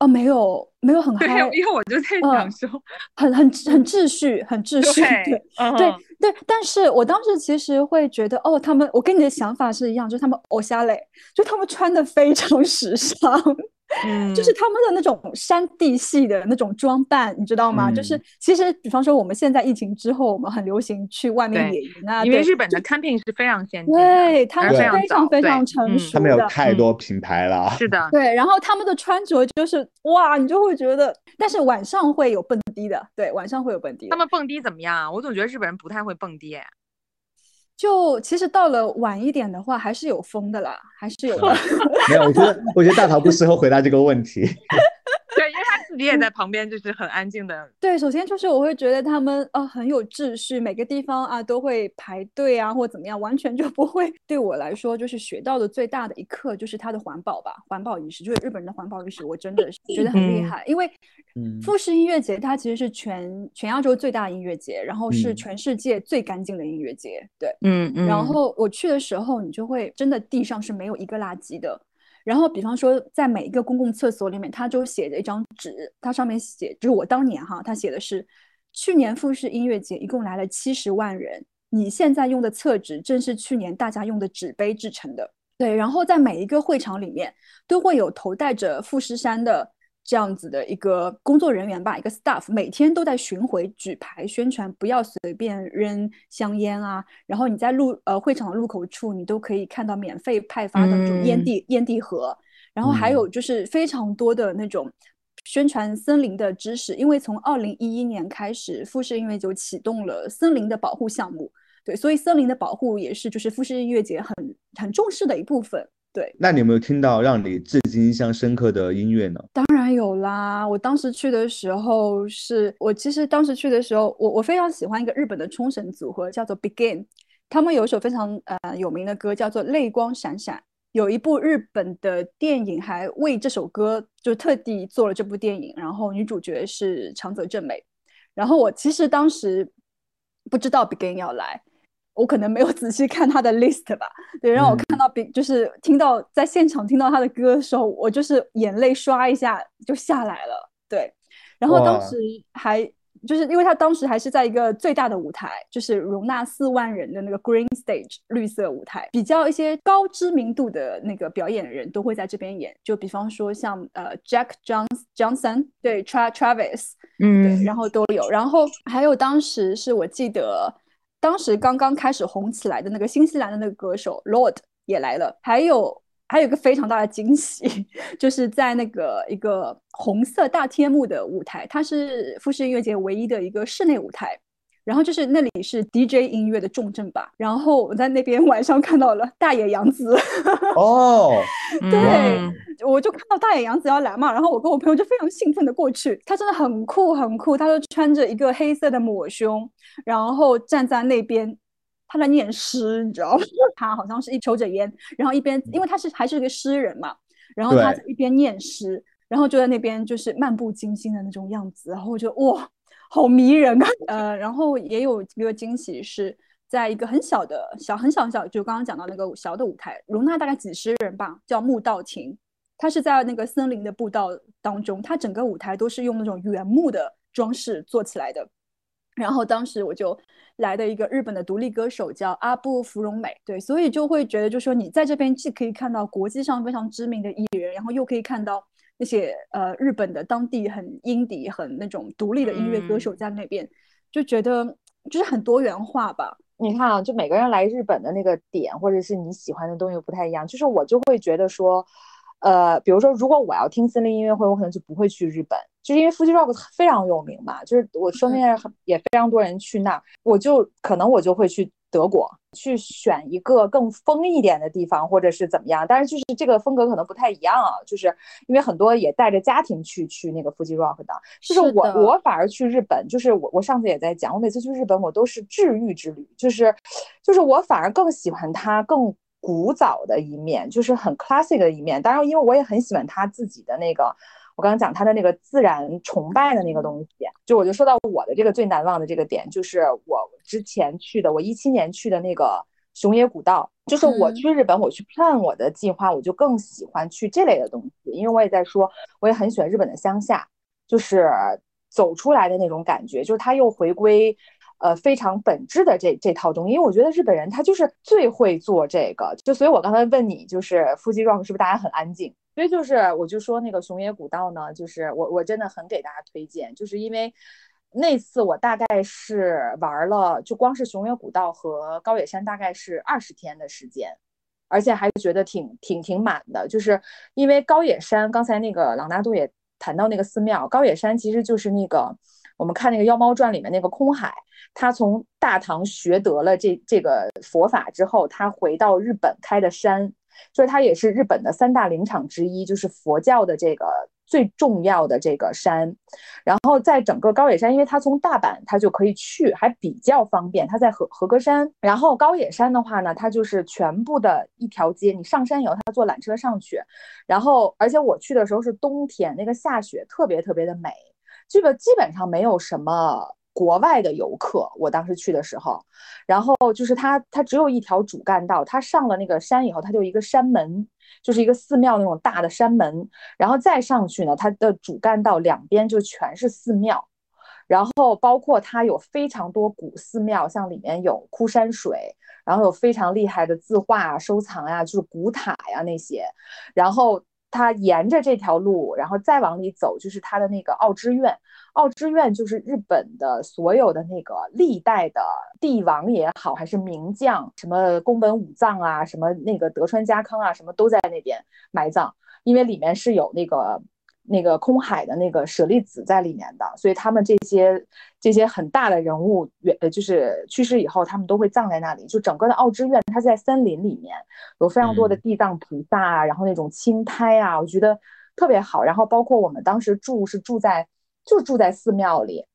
哦，没有，没有很 嗨，因为我就在想说，很很很秩序，很秩序，对对对。但是我当时其实会觉得，哦，他们，我跟你的想法是一样，就是他们偶像类，就他们穿的非常时尚。嗯，就是他们的那种山地系的那种装扮，你知道吗？就是其实，比方说我们现在疫情之后，我们很流行去外面野营啊。因为日本的 camping 是非常先进，对他们非常非常成熟，他们有太多品牌了。是的，对。然后他们的穿着就是哇，你就会觉得，但是晚上会有蹦迪的，对，晚上会有蹦迪。他们蹦迪怎么样？我总觉得日本人不太会蹦迪。就其实到了晚一点的话，还是有风的啦，还是有的。没有，我觉得我觉得大桃不适合回答这个问题。对，因为他自己也在旁边，就是很安静的。对，首先就是我会觉得他们呃很有秩序，每个地方啊都会排队啊或怎么样，完全就不会。对我来说，就是学到的最大的一课就是它的环保吧，环保意识，就是日本人的环保意识，我真的是觉得很厉害。因为富士音乐节它其实是全全亚洲最大的音乐节，然后是全世界最干净的音乐节。对，嗯嗯。然后我去的时候，你就会真的地上是没有一个垃圾的。然后，比方说，在每一个公共厕所里面，它就写着一张纸，它上面写，就是我当年哈，它写的是，去年富士音乐节一共来了七十万人，你现在用的厕纸正是去年大家用的纸杯制成的。对，然后在每一个会场里面都会有头戴着富士山的。这样子的一个工作人员吧，一个 staff，每天都在巡回举牌宣传，不要随便扔香烟啊。然后你在路呃会场的入口处，你都可以看到免费派发的那种烟蒂烟蒂盒。然后还有就是非常多的那种宣传森林的知识，因为从二零一一年开始，富士音乐就启动了森林的保护项目。对，所以森林的保护也是就是富士音乐节很很重视的一部分。对，那你有没有听到让你至今印象深刻的音乐呢？当然有啦！我当时去的时候，是我其实当时去的时候，我我非常喜欢一个日本的冲绳组合，叫做 Begin。他们有一首非常呃有名的歌，叫做《泪光闪闪》。有一部日本的电影还为这首歌就特地做了这部电影，然后女主角是长泽正美。然后我其实当时不知道 Begin 要来。我可能没有仔细看他的 list 吧，对，让我看到比就是听到在现场听到他的歌的时候，我就是眼泪刷一下就下来了，对。然后当时还就是因为他当时还是在一个最大的舞台，就是容纳四万人的那个 Green Stage 绿色舞台，比较一些高知名度的那个表演人都会在这边演，就比方说像呃 Jack John Johnson，对，Tra Travis，嗯，对，然后都有，然后还有当时是我记得。当时刚刚开始红起来的那个新西兰的那个歌手 Lord 也来了，还有还有一个非常大的惊喜，就是在那个一个红色大天幕的舞台，它是富士音乐节唯一的一个室内舞台。然后就是那里是 DJ 音乐的重镇吧，然后我在那边晚上看到了大野洋子。哦，对，我就看到大野洋子要来嘛，然后我跟我朋友就非常兴奋的过去，他真的很酷很酷，他就穿着一个黑色的抹胸，然后站在那边，他在念诗，你知道吗？他好像是一抽着烟，然后一边，因为他是还是个诗人嘛，然后他一边念诗，然后就在那边就是漫不经心的那种样子，然后我就哇。好迷人啊！呃，然后也有一个惊喜是在一个很小的小很小很小，就刚刚讲到那个小的舞台，容纳大概几十人吧，叫木道亭。它是在那个森林的步道当中，它整个舞台都是用那种原木的装饰做起来的。然后当时我就来的一个日本的独立歌手叫阿布芙蓉美，对，所以就会觉得，就说你在这边既可以看到国际上非常知名的艺人，然后又可以看到。那些呃，日本的当地很英迪、很那种独立的音乐歌手在那边，就觉得就是很多元化吧。你看啊，就每个人来日本的那个点，或者是你喜欢的东西不太一样。就是我就会觉得说，呃，比如说如果我要听森林音乐会，我可能就不会去日本，就是因为 Fuji Rock 非常有名嘛，就是我身边也非常多人去那儿，我就可能我就会去。德国去选一个更疯一点的地方，或者是怎么样？但是就是这个风格可能不太一样啊，就是因为很多也带着家庭去去那个 Fuji Rock 的。就是我我反而去日本，就是我我上次也在讲，我每次去日本我都是治愈之旅，就是就是我反而更喜欢它更古早的一面，就是很 classic 的一面。当然，因为我也很喜欢他自己的那个。我刚刚讲他的那个自然崇拜的那个东西，就我就说到我的这个最难忘的这个点，就是我之前去的，我一七年去的那个熊野古道，就是我去日本，我去 plan 我的计划，我就更喜欢去这类的东西，因为我也在说，我也很喜欢日本的乡下，就是走出来的那种感觉，就是他又回归，呃，非常本质的这这套东西，因为我觉得日本人他就是最会做这个，就所以我刚才问你，就是腹肌 rock 是不是大家很安静？所以就是，我就说那个熊野古道呢，就是我我真的很给大家推荐，就是因为那次我大概是玩了，就光是熊野古道和高野山大概是二十天的时间，而且还觉得挺挺挺满的。就是因为高野山，刚才那个朗纳度也谈到那个寺庙，高野山其实就是那个我们看那个《妖猫传》里面那个空海，他从大唐学得了这这个佛法之后，他回到日本开的山。就是它也是日本的三大灵场之一，就是佛教的这个最重要的这个山。然后在整个高野山，因为它从大阪它就可以去，还比较方便。它在和和歌山，然后高野山的话呢，它就是全部的一条街。你上山以后，它坐缆车上去。然后，而且我去的时候是冬天，那个下雪特别特别的美。这个基本上没有什么。国外的游客，我当时去的时候，然后就是它，它只有一条主干道。它上了那个山以后，它就一个山门，就是一个寺庙那种大的山门。然后再上去呢，它的主干道两边就全是寺庙，然后包括它有非常多古寺庙，像里面有枯山水，然后有非常厉害的字画收藏呀，就是古塔呀那些。然后他沿着这条路，然后再往里走，就是他的那个奥之院。奥之院就是日本的所有的那个历代的帝王也好，还是名将，什么宫本武藏啊，什么那个德川家康啊，什么都在那边埋葬，因为里面是有那个那个空海的那个舍利子在里面的，所以他们这些这些很大的人物，远呃就是去世以后，他们都会葬在那里。就整个的奥之院，它在森林里面，有非常多的地藏菩萨啊，然后那种青苔啊，我觉得特别好。然后包括我们当时住是住在。就住在寺庙里，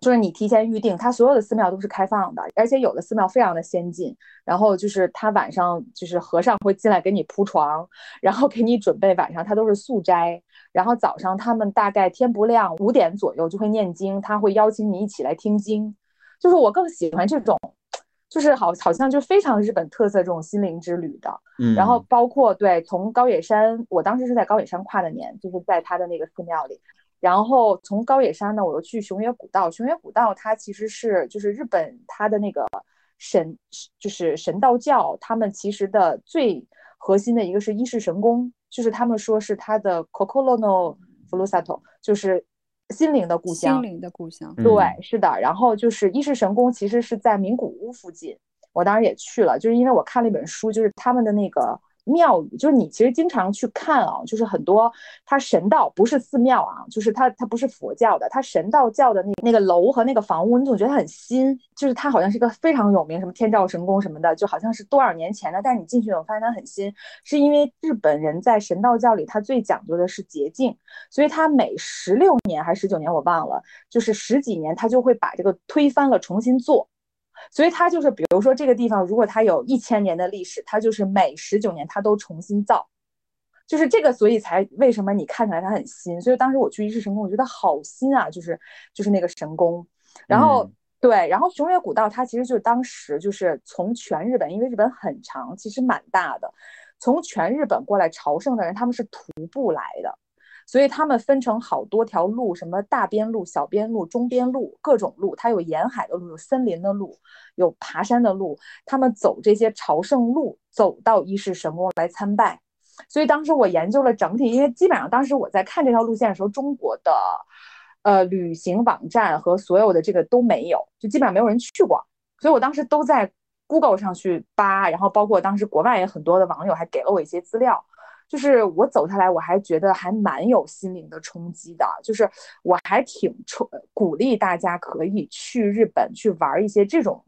就是你提前预定，它所有的寺庙都是开放的，而且有的寺庙非常的先进。然后就是他晚上就是和尚会进来给你铺床，然后给你准备晚上他都是素斋，然后早上他们大概天不亮五点左右就会念经，他会邀请你一起来听经。就是我更喜欢这种，就是好好像就非常日本特色这种心灵之旅的。嗯。然后包括对从高野山，我当时是在高野山跨的年，就是在他的那个寺庙里。然后从高野山呢，我又去熊野古道。熊野古道它其实是就是日本它的那个神，就是神道教，他们其实的最核心的一个是伊世神宫，就是他们说是他的 Kokoro no Furusato，就是心灵的故乡，心灵的故乡，对，是的。然后就是伊势神宫，其实是在名古屋附近，我当时也去了，就是因为我看了一本书，就是他们的那个。庙宇就是你其实经常去看啊，就是很多它神道不是寺庙啊，就是它它不是佛教的，它神道教的那那个楼和那个房屋，你总觉得它很新，就是它好像是一个非常有名什么天照神宫什么的，就好像是多少年前的，但是你进去我发现它很新，是因为日本人在神道教里他最讲究的是洁净，所以他每十六年还是十九年我忘了，就是十几年他就会把这个推翻了重新做。所以它就是，比如说这个地方，如果它有一千年的历史，它就是每十九年它都重新造，就是这个，所以才为什么你看起来它很新。所以当时我去伊势神宫，我觉得好新啊，就是就是那个神宫。然后对，然后熊野古道它其实就是当时就是从全日本，因为日本很长，其实蛮大的，从全日本过来朝圣的人，他们是徒步来的。所以他们分成好多条路，什么大边路、小边路、中边路，各种路。它有沿海的路，有森林的路，有爬山的路。他们走这些朝圣路，走到伊势神宫来参拜。所以当时我研究了整体，因为基本上当时我在看这条路线的时候，中国的呃旅行网站和所有的这个都没有，就基本上没有人去过。所以我当时都在 Google 上去扒，然后包括当时国外也很多的网友还给了我一些资料。就是我走下来，我还觉得还蛮有心灵的冲击的。就是我还挺冲鼓励大家可以去日本去玩一些这种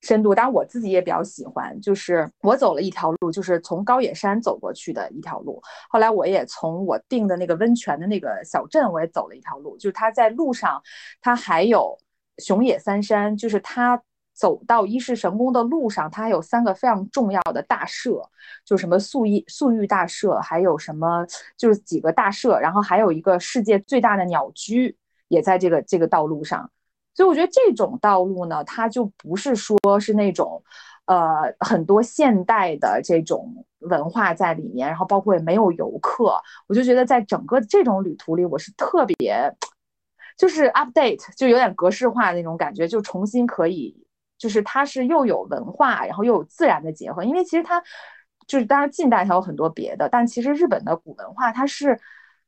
深度。当然我自己也比较喜欢。就是我走了一条路，就是从高野山走过去的一条路。后来我也从我订的那个温泉的那个小镇，我也走了一条路。就是它在路上，它还有熊野三山，就是它。走到伊势神宫的路上，它还有三个非常重要的大社，就什么素衣素玉大社，还有什么就是几个大社，然后还有一个世界最大的鸟居也在这个这个道路上。所以我觉得这种道路呢，它就不是说是那种呃很多现代的这种文化在里面，然后包括也没有游客。我就觉得在整个这种旅途里，我是特别就是 update，就有点格式化那种感觉，就重新可以。就是它是又有文化，然后又有自然的结合。因为其实它就是当然近代还有很多别的，但其实日本的古文化它是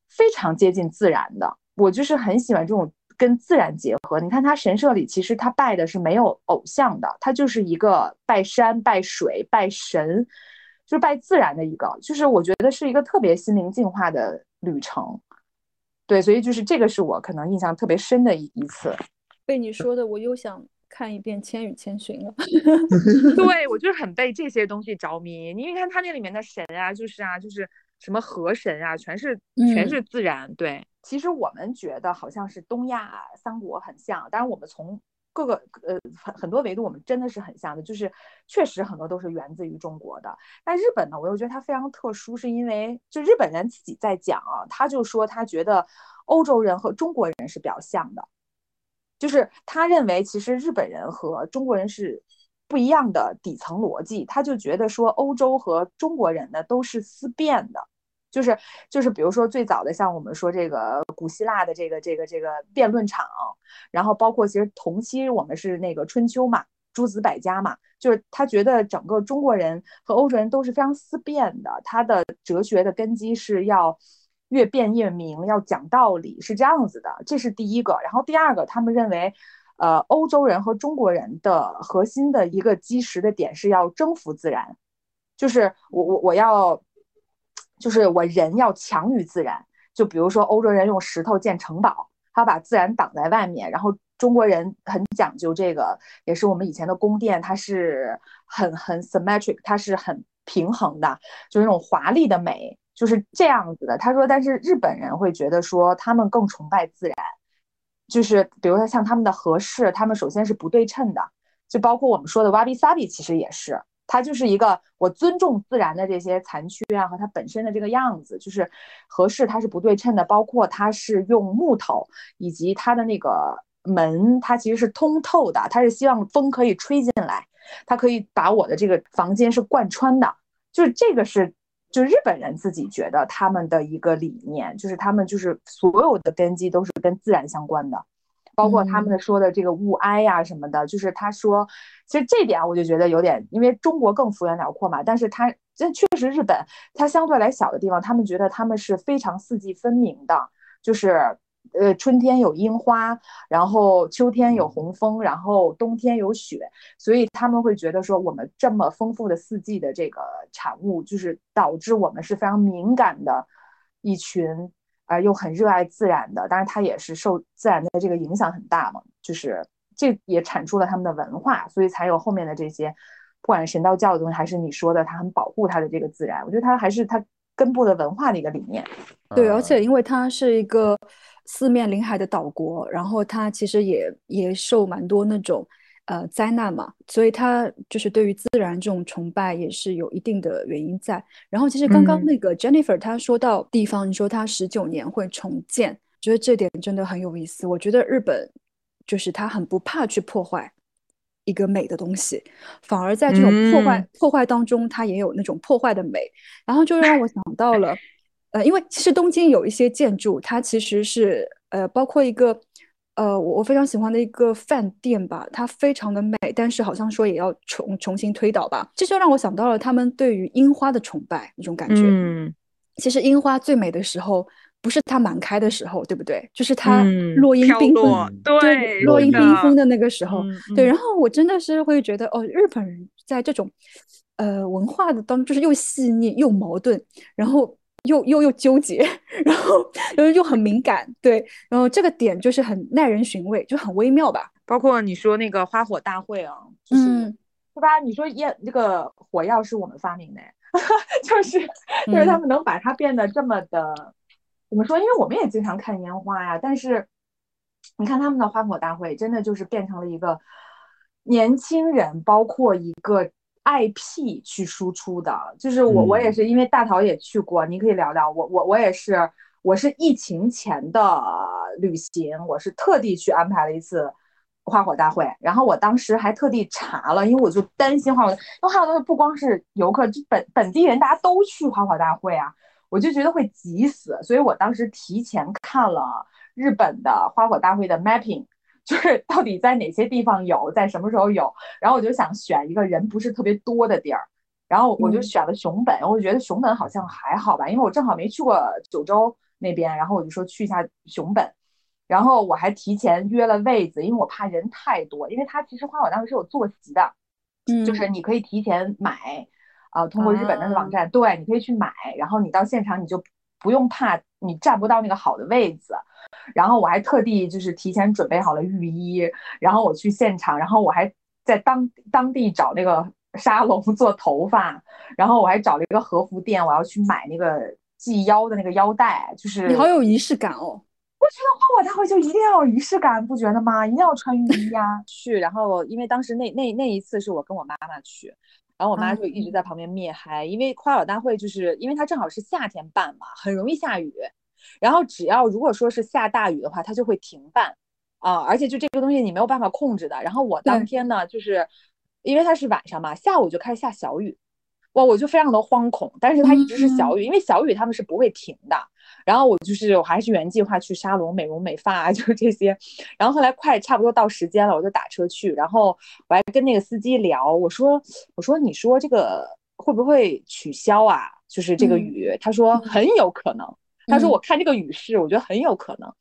非常接近自然的。我就是很喜欢这种跟自然结合。你看它神社里，其实它拜的是没有偶像的，它就是一个拜山、拜水、拜神，就是拜自然的一个。就是我觉得是一个特别心灵净化的旅程。对，所以就是这个是我可能印象特别深的一一次。被你说的，我又想。看一遍《千与千寻》了，对我就是很被这些东西着迷。你看它那里面的神啊，就是啊，就是什么河神啊，全是全是自然。对，其实我们觉得好像是东亚三国很像，但是我们从各个呃很很多维度，我们真的是很像的，就是确实很多都是源自于中国的。但日本呢，我又觉得它非常特殊，是因为就日本人自己在讲啊，他就说他觉得欧洲人和中国人是比较像的。就是他认为，其实日本人和中国人是不一样的底层逻辑。他就觉得说，欧洲和中国人呢都是思辨的，就是就是，比如说最早的像我们说这个古希腊的这个这个这个辩论场，然后包括其实同期我们是那个春秋嘛，诸子百家嘛，就是他觉得整个中国人和欧洲人都是非常思辨的，他的哲学的根基是要。越辩越明，要讲道理是这样子的，这是第一个。然后第二个，他们认为，呃，欧洲人和中国人的核心的一个基石的点是要征服自然，就是我我我要，就是我人要强于自然。就比如说欧洲人用石头建城堡，他把自然挡在外面，然后中国人很讲究这个，也是我们以前的宫殿，它是很很 symmetric，它是很平衡的，就是那种华丽的美。就是这样子的，他说，但是日本人会觉得说他们更崇拜自然，就是比如说像他们的和氏，他们首先是不对称的，就包括我们说的瓦比萨比，其实也是，它就是一个我尊重自然的这些残缺啊和它本身的这个样子，就是和氏它是不对称的，包括它是用木头以及它的那个门，它其实是通透的，它是希望风可以吹进来，它可以把我的这个房间是贯穿的，就是这个是。就日本人自己觉得他们的一个理念，就是他们就是所有的根基都是跟自然相关的，包括他们的说的这个物哀呀什么的。就是他说，其实这点我就觉得有点，因为中国更幅员辽阔嘛。但是他这确实日本它相对来小的地方，他们觉得他们是非常四季分明的，就是呃，春天有樱花，然后秋天有红枫，然后冬天有雪，所以他们会觉得说，我们这么丰富的四季的这个产物，就是导致我们是非常敏感的一群，呃，又很热爱自然的。当然，它也是受自然的这个影响很大嘛，就是这也产出了他们的文化，所以才有后面的这些，不管是神道教的东西，还是你说的他很保护他的这个自然，我觉得他还是他根部的文化的一个理念。对，而且因为它是一个。四面临海的岛国，然后它其实也也受蛮多那种呃灾难嘛，所以它就是对于自然这种崇拜也是有一定的原因在。然后其实刚刚那个 Jennifer 她说到地方，你说她十九年会重建，觉得这点真的很有意思。我觉得日本就是他很不怕去破坏一个美的东西，反而在这种破坏破坏当中，它也有那种破坏的美，然后就让我想到了。呃，因为其实东京有一些建筑，它其实是呃，包括一个呃，我我非常喜欢的一个饭店吧，它非常的美，但是好像说也要重重新推倒吧，这就让我想到了他们对于樱花的崇拜那种感觉。嗯，其实樱花最美的时候不是它满开的时候，对不对？就是它落英缤纷，对，落英缤纷的那个时候。对，然后我真的是会觉得，哦，日本人在这种呃文化的当中，就是又细腻又矛盾，然后。又又又纠结，然后又又很敏感，对，然后这个点就是很耐人寻味，就很微妙吧。包括你说那个花火大会啊，就是对吧？你说烟这个火药是我们发明的，就是就是他们能把它变得这么的怎么说？因为我们也经常看烟花呀，但是你看他们的花火大会，真的就是变成了一个年轻人，包括一个。IP 去输出的，就是我，我也是，因为大桃也去过，你可以聊聊。我，我，我也是，我是疫情前的旅行，我是特地去安排了一次花火大会，然后我当时还特地查了，因为我就担心花火，因为花火大会不光是游客，就本本地人大家都去花火大会啊，我就觉得会急死，所以我当时提前看了日本的花火大会的 mapping。就是到底在哪些地方有，在什么时候有，然后我就想选一个人不是特别多的地儿，然后我就选了熊本，我觉得熊本好像还好吧，因为我正好没去过九州那边，然后我就说去一下熊本，然后我还提前约了位子，因为我怕人太多，因为它其实花火大会是有坐席的，嗯，就是你可以提前买，啊，通过日本的网站，对，你可以去买，然后你到现场你就不用怕你占不到那个好的位子。然后我还特地就是提前准备好了浴衣，然后我去现场，然后我还在当当地找那个沙龙做头发，然后我还找了一个和服店，我要去买那个系腰的那个腰带，就是你好有仪式感哦。我觉得花火大会就一定要有仪式感，不觉得吗？一定要穿浴衣呀。去，然后因为当时那那那一次是我跟我妈妈去，然后我妈就一直在旁边灭嗨，因为花火大会就是因为它正好是夏天办嘛，很容易下雨。然后只要如果说是下大雨的话，它就会停办啊，而且就这个东西你没有办法控制的。然后我当天呢，就是因为它是晚上嘛，下午就开始下小雨，哇，我就非常的惶恐。但是它一直是小雨，因为小雨他们是不会停的。然后我就是我还是原计划去沙龙美容美发啊，就是这些。然后后来快差不多到时间了，我就打车去。然后我还跟那个司机聊，我说我说你说这个会不会取消啊？就是这个雨，他说很有可能。他说：“我看这个雨势，我觉得很有可能。”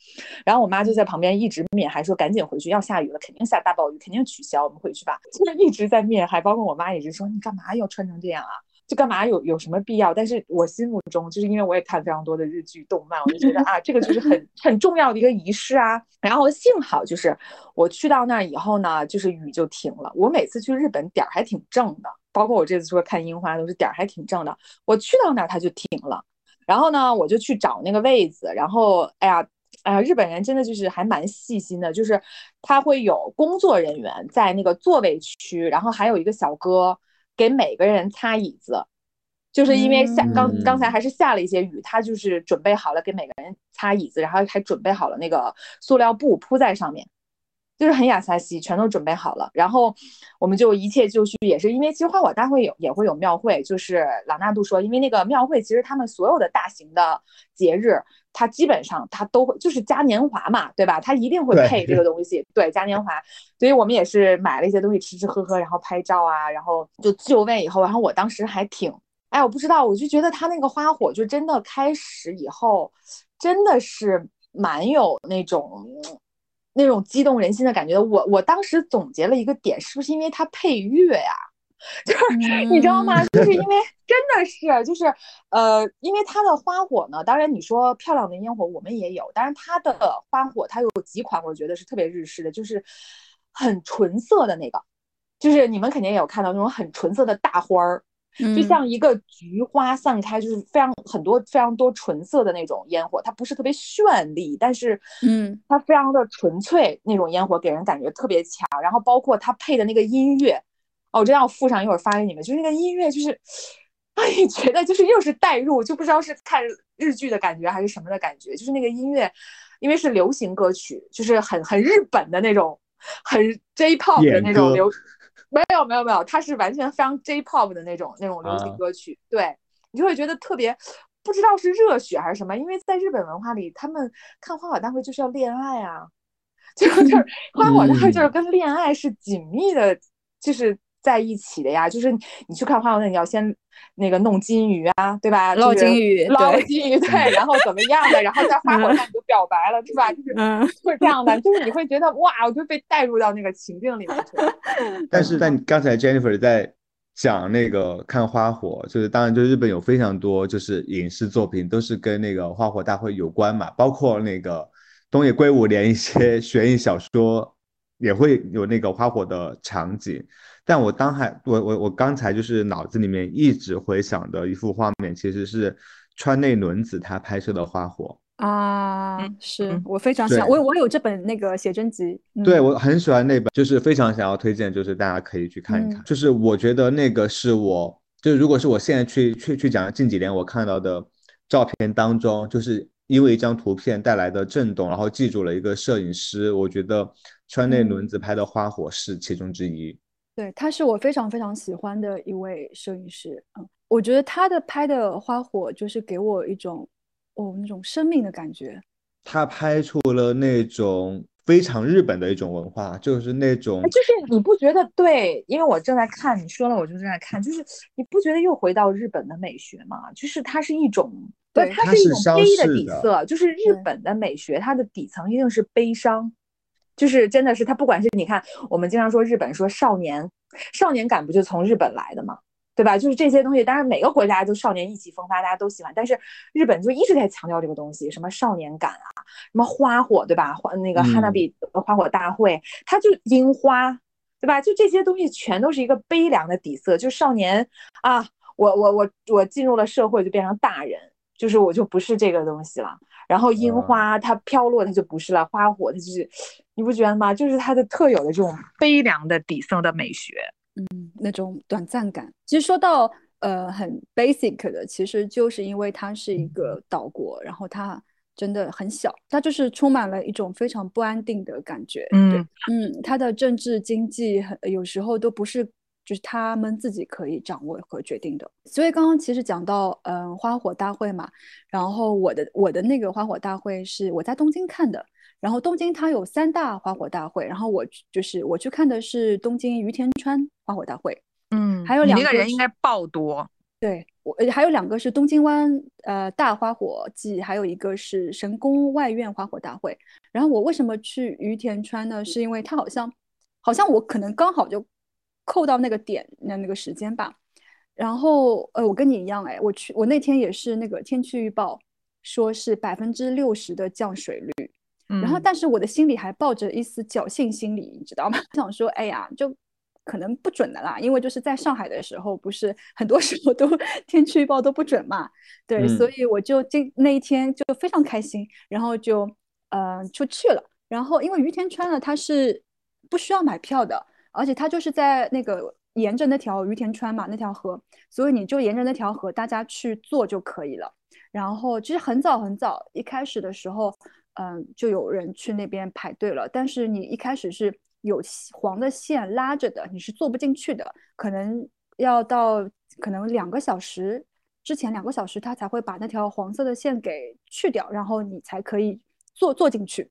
然后我妈就在旁边一直面，还说：“赶紧回去，要下雨了，肯定下大暴雨，肯定取消，我们回去吧。”就是一直在面，还包括我妈也是说：“你干嘛要穿成这样啊？就干嘛有有什么必要？”但是我心目中，就是因为我也看非常多的日剧动漫，我就觉得 啊，这个就是很很重要的一个仪式啊。然后幸好就是我去到那儿以后呢，就是雨就停了。我每次去日本点儿还挺正的，包括我这次说看樱花都是点儿还挺正的。我去到那儿它就停了。然后呢，我就去找那个位子，然后哎呀，哎呀，日本人真的就是还蛮细心的，就是他会有工作人员在那个座位区，然后还有一个小哥给每个人擦椅子，就是因为下刚刚才还是下了一些雨，他就是准备好了给每个人擦椅子，然后还准备好了那个塑料布铺在上面。就是很雅萨西，全都准备好了，然后我们就一切就绪，也是因为其实花火大会有也会有庙会，就是朗纳度说，因为那个庙会其实他们所有的大型的节日，它基本上它都会就是嘉年华嘛，对吧？它一定会配这个东西，对嘉年华，所以我们也是买了一些东西吃吃喝喝，然后拍照啊，然后就就位以后，然后我当时还挺，哎，我不知道，我就觉得他那个花火就真的开始以后，真的是。蛮有那种那种激动人心的感觉。我我当时总结了一个点，是不是因为它配乐呀？就是你知道吗？就是因为真的是就是呃，因为它的花火呢，当然你说漂亮的烟火我们也有，但是它的花火它有几款，我觉得是特别日式的，就是很纯色的那个，就是你们肯定也有看到那种很纯色的大花儿，就像一个菊花散开，就是非常很多非常多纯色的那种烟火，它不是特别绚丽，但是嗯，它非常的纯粹，那种烟火给人感觉特别强，然后包括它配的那个音乐。哦，我真要附上，一会儿发给你们。就是那个音乐，就是，哎，觉得就是又是代入，就不知道是看日剧的感觉还是什么的感觉。就是那个音乐，因为是流行歌曲，就是很很日本的那种，很 J-pop 的那种流。没有没有没有，它是完全非常 J-pop 的那种那种流行歌曲。对你就会觉得特别，不知道是热血还是什么。因为在日本文化里，他们看花火大会就是要恋爱啊，就就是花火大会就是跟恋爱是紧密的，就是。在一起的呀，就是你去看花火，你要先那个弄金鱼啊，对吧？捞金鱼，捞金鱼，对，然后怎么样的？然后在花火上你就表白了，对吧？就是会这样的，就是你会觉得哇，我就被带入到那个情境里面去了。但是在刚才 Jennifer 在讲那个看花火，就是当然，就日本有非常多就是影视作品都是跟那个花火大会有关嘛，包括那个东野圭吾连一些 悬疑小说也会有那个花火的场景。但我当还我我我刚才就是脑子里面一直回想的一幅画面，其实是川内伦子他拍摄的花火。啊，是我非常喜欢，我我有这本那个写真集，对我很喜欢那本，就是非常想要推荐，就是大家可以去看一看，就是我觉得那个是我，就是如果是我现在去去去讲近几年我看到的照片当中，就是因为一张图片带来的震动，然后记住了一个摄影师，我觉得川内伦子拍的花火是其中之一。对，他是我非常非常喜欢的一位摄影师，嗯，我觉得他的拍的花火就是给我一种哦那种生命的感觉。他拍出了那种非常日本的一种文化，就是那种，就是你不觉得对？因为我正在看你说了，我就正在看，就是你不觉得又回到日本的美学吗？就是它是一种，对，它是一种悲的底色，就是日本的美学，它的底层一定是悲伤。就是真的是他，不管是你看，我们经常说日本说少年，少年感不就从日本来的吗？对吧？就是这些东西，当然每个国家都少年意气风发，大家都喜欢。但是日本就一直在强调这个东西，什么少年感啊，什么花火，对吧？花那个哈娜比花火大会，它就樱花，对吧？就这些东西全都是一个悲凉的底色，就少年啊，我我我我进入了社会就变成大人，就是我就不是这个东西了。然后樱花它飘落，它就不是了，花火它就是。你不觉得吗？就是它的特有的这种悲凉的底色的美学，嗯，那种短暂感。其实说到呃很 basic 的，其实就是因为它是一个岛国，然后它真的很小，它就是充满了一种非常不安定的感觉。嗯嗯，它的政治经济很有时候都不是就是他们自己可以掌握和决定的。所以刚刚其实讲到嗯花火大会嘛，然后我的我的那个花火大会是我在东京看的。然后东京它有三大花火大会，然后我就是我去看的是东京于田川花火大会，嗯，还有两个人应该爆多，对我还有两个是东京湾呃大花火季，还有一个是神宫外苑花火大会。然后我为什么去于田川呢？是因为它好像好像我可能刚好就扣到那个点那那个时间吧。然后呃我跟你一样哎，我去我那天也是那个天气预报说是百分之六十的降水率。然后，但是我的心里还抱着一丝侥幸心理，你知道吗？想说，哎呀，就可能不准的啦，因为就是在上海的时候，不是很多时候都天气预报都不准嘛。对，所以我就这那一天就非常开心，然后就呃出去了。然后因为于田川呢，它是不需要买票的，而且它就是在那个沿着那条于田川嘛那条河，所以你就沿着那条河大家去坐就可以了。然后其实很早很早一开始的时候。嗯，就有人去那边排队了，但是你一开始是有黄的线拉着的，你是坐不进去的，可能要到可能两个小时之前，两个小时他才会把那条黄色的线给去掉，然后你才可以坐坐进去。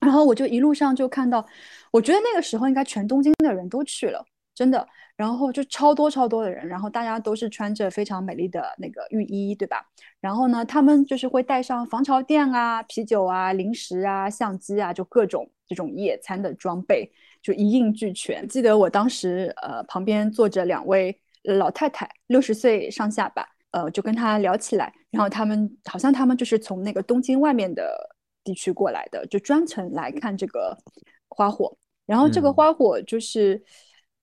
然后我就一路上就看到，我觉得那个时候应该全东京的人都去了，真的。然后就超多超多的人，然后大家都是穿着非常美丽的那个浴衣，对吧？然后呢，他们就是会带上防潮垫啊、啤酒啊、零食啊、相机啊，就各种这种野餐的装备，就一应俱全。记得我当时呃旁边坐着两位老太太，六十岁上下吧，呃，就跟他聊起来，然后他们好像他们就是从那个东京外面的地区过来的，就专程来看这个花火。然后这个花火就是。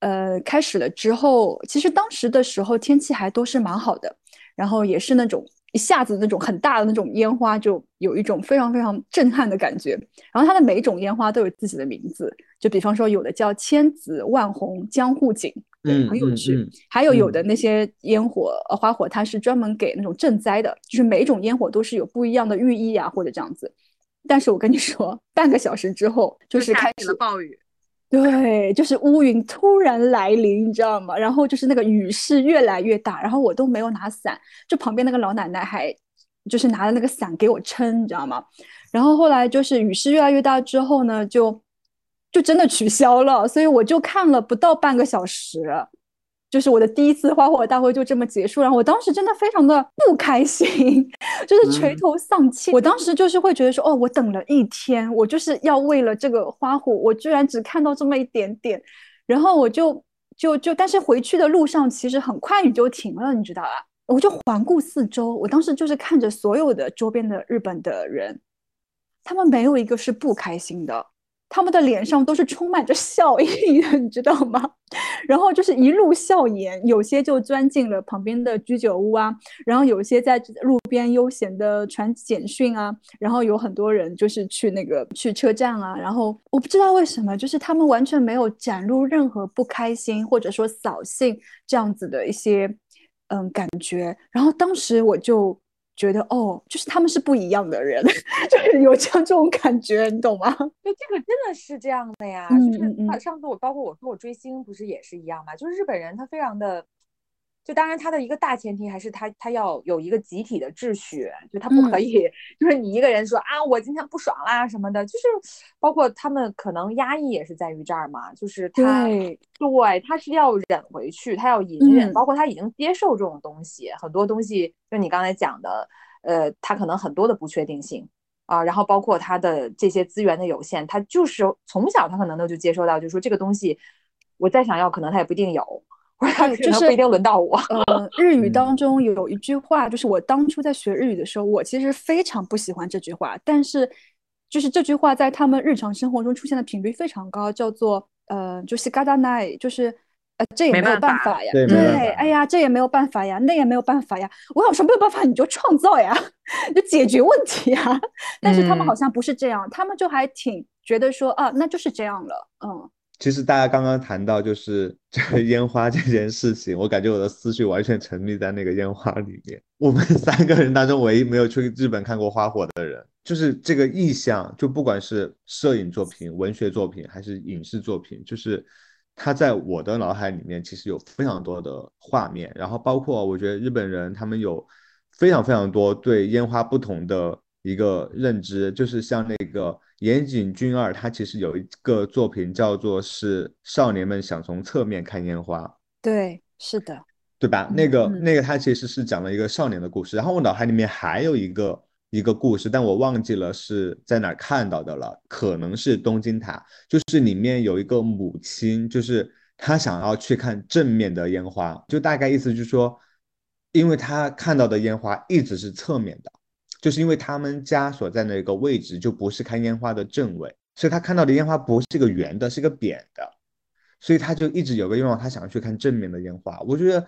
呃，开始了之后，其实当时的时候天气还都是蛮好的，然后也是那种一下子那种很大的那种烟花，就有一种非常非常震撼的感觉。然后它的每一种烟花都有自己的名字，就比方说有的叫千紫万红江户锦，嗯，很有趣。还有有的那些烟火呃花火，它是专门给那种赈灾的，就是每一种烟火都是有不一样的寓意啊，或者这样子。但是我跟你说，半个小时之后就是开始了暴雨。对，就是乌云突然来临，你知道吗？然后就是那个雨势越来越大，然后我都没有拿伞，就旁边那个老奶奶还就是拿着那个伞给我撑，你知道吗？然后后来就是雨势越来越大之后呢，就就真的取消了，所以我就看了不到半个小时。就是我的第一次花火大会就这么结束，然后我当时真的非常的不开心，就是垂头丧气。我当时就是会觉得说，哦，我等了一天，我就是要为了这个花火，我居然只看到这么一点点，然后我就就就，但是回去的路上其实很快雨就停了，你知道吧？我就环顾四周，我当时就是看着所有的周边的日本的人，他们没有一个是不开心的。他们的脸上都是充满着笑意的，你知道吗？然后就是一路笑颜，有些就钻进了旁边的居酒屋啊，然后有些在路边悠闲的传简讯啊，然后有很多人就是去那个去车站啊，然后我不知道为什么，就是他们完全没有展露任何不开心或者说扫兴这样子的一些嗯感觉，然后当时我就。觉得哦，就是他们是不一样的人，就是有这样这种感觉，你懂吗？对，这个真的是这样的呀。就是上次我包括我说我追星不是也是一样嘛？就是日本人他非常的，就当然他的一个大前提还是他他要有一个集体的秩序，就他不可以就是你一个人说啊我今天不爽啦什么的，就是包括他们可能压抑也是在于这儿嘛，就是他对他是要忍回去，他要隐忍，包括他已经接受这种东西，很多东西。就你刚才讲的，呃，他可能很多的不确定性啊，然后包括他的这些资源的有限，他就是从小他可能都就接受到，就是说这个东西我再想要，可能他也不一定有，或者他可能不一定轮到我。呃，日语当中有一句话，就是我当初在学日语的时候，我其实非常不喜欢这句话，但是就是这句话在他们日常生活中出现的频率非常高，叫做呃，就是嘎达奈，就是。呃，这也没有办法呀，对，哎呀，这也没有办法呀，那也没有办法呀。我想说，没有办法，你就创造呀，就解决问题呀。但是他们好像不是这样，他们就还挺觉得说啊，那就是这样了。嗯，其实大家刚刚谈到就是这个烟花这件事情，我感觉我的思绪完全沉溺在那个烟花里面。我们 三个人当中唯一没有去日本看过花火的人，就是这个意象，就不管是摄影作品、文学作品还是影视作品，就是。它在我的脑海里面其实有非常多的画面，然后包括我觉得日本人他们有非常非常多对烟花不同的一个认知，就是像那个岩井俊二，他其实有一个作品叫做是少年们想从侧面看烟花，对，是的，对吧？那个那个他其实是讲了一个少年的故事，然后我脑海里面还有一个。一个故事，但我忘记了是在哪看到的了，可能是东京塔，就是里面有一个母亲，就是她想要去看正面的烟花，就大概意思就是说，因为她看到的烟花一直是侧面的，就是因为他们家所在那个位置就不是看烟花的正位，所以他看到的烟花不是个圆的，是个扁的，所以他就一直有个愿望，他想要去看正面的烟花。我觉得。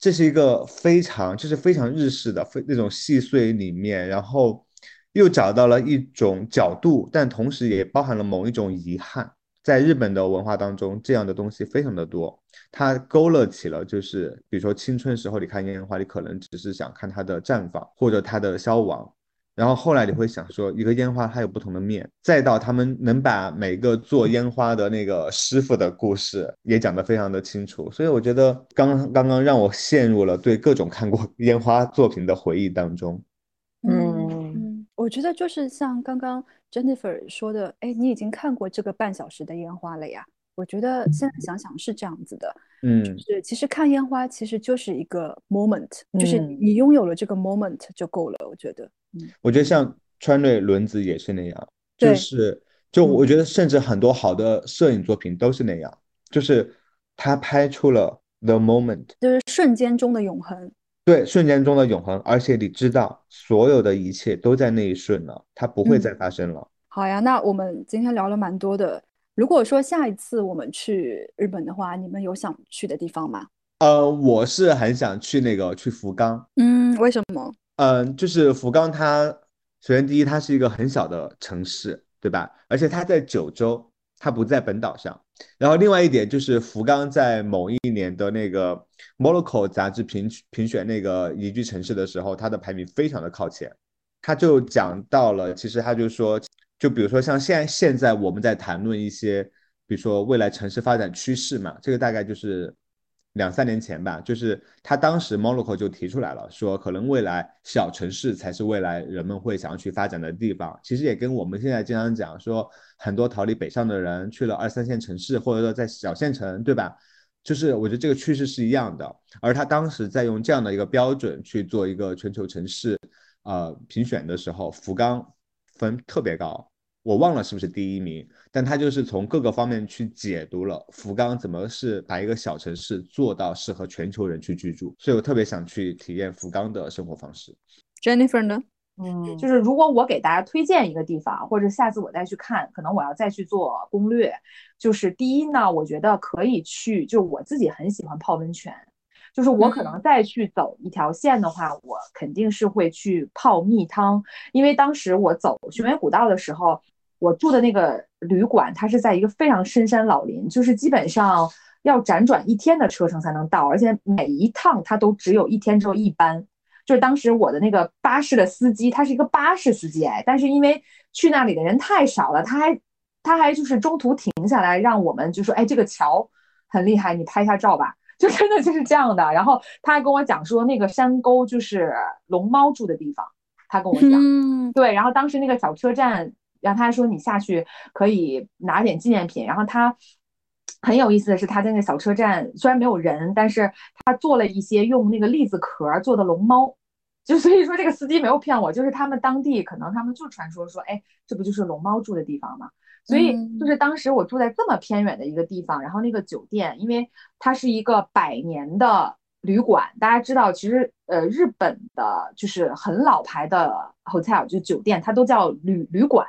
这是一个非常，就是非常日式的，非那种细碎里面，然后又找到了一种角度，但同时也包含了某一种遗憾。在日本的文化当中，这样的东西非常的多，它勾勒起了，就是比如说青春时候你看烟花，你可能只是想看它的绽放或者它的消亡。然后后来你会想说，一个烟花它有不同的面，再到他们能把每个做烟花的那个师傅的故事也讲得非常的清楚，所以我觉得刚刚刚让我陷入了对各种看过 烟花作品的回忆当中。嗯，我觉得就是像刚刚 Jennifer 说的，哎，你已经看过这个半小时的烟花了呀？我觉得现在想想是这样子的，嗯，就是其实看烟花其实就是一个 moment，就是你拥有了这个 moment 就够了。我觉得，嗯，我觉得像川内轮子也是那样，就是就我觉得甚至很多好的摄影作品都是那样，就是他拍出了 the moment，就是瞬间中的永恒。对，瞬间中的永恒，而且你知道所有的一切都在那一瞬了，它不会再发生了。好呀，那我们今天聊了蛮多的。如果说下一次我们去日本的话，你们有想去的地方吗？呃，我是很想去那个去福冈。嗯，为什么？嗯，就是福冈，它首先第一，它是一个很小的城市，对吧？而且它在九州，它不在本岛上。然后另外一点就是福冈在某一年的那个 monoco 杂志评评选那个宜居城市的时候，它的排名非常的靠前。他就讲到了，其实他就说。就比如说像现现在我们在谈论一些，比如说未来城市发展趋势嘛，这个大概就是两三年前吧，就是他当时 monoco 就提出来了，说可能未来小城市才是未来人们会想要去发展的地方。其实也跟我们现在经常讲说，很多逃离北上的人去了二三线城市，或者说在小县城，对吧？就是我觉得这个趋势是一样的。而他当时在用这样的一个标准去做一个全球城市呃评选的时候，福冈。分特别高，我忘了是不是第一名，但他就是从各个方面去解读了福冈怎么是把一个小城市做到适合全球人去居住，所以我特别想去体验福冈的生活方式。Jennifer 呢？嗯，就是如果我给大家推荐一个地方，或者下次我再去看，可能我要再去做攻略。就是第一呢，我觉得可以去，就我自己很喜欢泡温泉。就是我可能再去走一条线的话，我肯定是会去泡蜜汤，因为当时我走玄源古道的时候，我住的那个旅馆，它是在一个非常深山老林，就是基本上要辗转一天的车程才能到，而且每一趟它都只有一天只有一班。就是当时我的那个巴士的司机，他是一个巴士司机哎，但是因为去那里的人太少了，他还他还就是中途停下来让我们就说，哎，这个桥很厉害，你拍一下照吧。就真的就是这样的，然后他还跟我讲说，那个山沟就是龙猫住的地方。他跟我讲，嗯对，然后当时那个小车站，然后他还说你下去可以拿点纪念品。然后他很有意思的是，他在那个小车站虽然没有人，但是他做了一些用那个栗子壳做的龙猫。就所以说这个司机没有骗我，就是他们当地可能他们就传说说，哎，这不就是龙猫住的地方吗？所以就是当时我住在这么偏远的一个地方，然后那个酒店，因为它是一个百年的旅馆，大家知道，其实呃日本的就是很老牌的 hotel 就酒店，它都叫旅旅馆，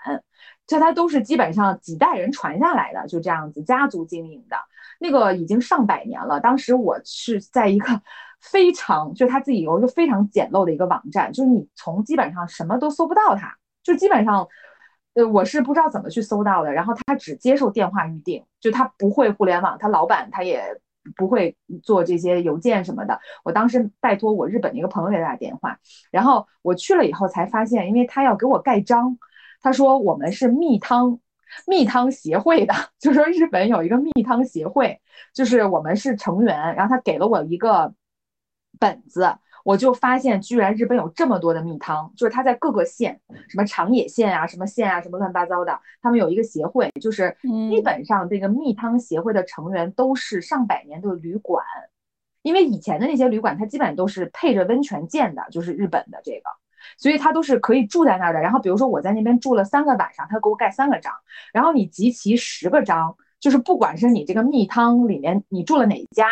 这它都是基本上几代人传下来的，就这样子家族经营的，那个已经上百年了。当时我是在一个 非常就他自己有一个非常简陋的一个网站，就是你从基本上什么都搜不到它，就基本上。呃，我是不知道怎么去搜到的，然后他只接受电话预定，就他不会互联网，他老板他也不会做这些邮件什么的。我当时拜托我日本的一个朋友给他打电话，然后我去了以后才发现，因为他要给我盖章，他说我们是蜜汤蜜汤协会的，就说日本有一个蜜汤协会，就是我们是成员，然后他给了我一个本子。我就发现，居然日本有这么多的蜜汤，就是它在各个县，什么长野县啊，什么县啊，什么乱七八糟的，他们有一个协会，就是基本上这个蜜汤协会的成员都是上百年的旅馆，因为以前的那些旅馆，它基本都是配着温泉建的，就是日本的这个，所以他都是可以住在那儿的。然后比如说我在那边住了三个晚上，他给我盖三个章，然后你集齐十个章，就是不管是你这个蜜汤里面你住了哪一家。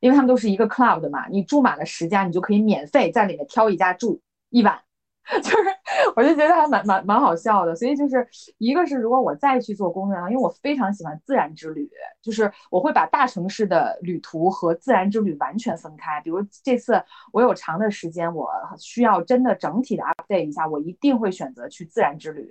因为他们都是一个 club 的嘛，你住满了十家，你就可以免费在里面挑一家住一晚，就是我就觉得还蛮蛮蛮好笑的。所以就是一个是如果我再去做攻略因为我非常喜欢自然之旅，就是我会把大城市的旅途和自然之旅完全分开。比如这次我有长的时间，我需要真的整体的 update 一下，我一定会选择去自然之旅。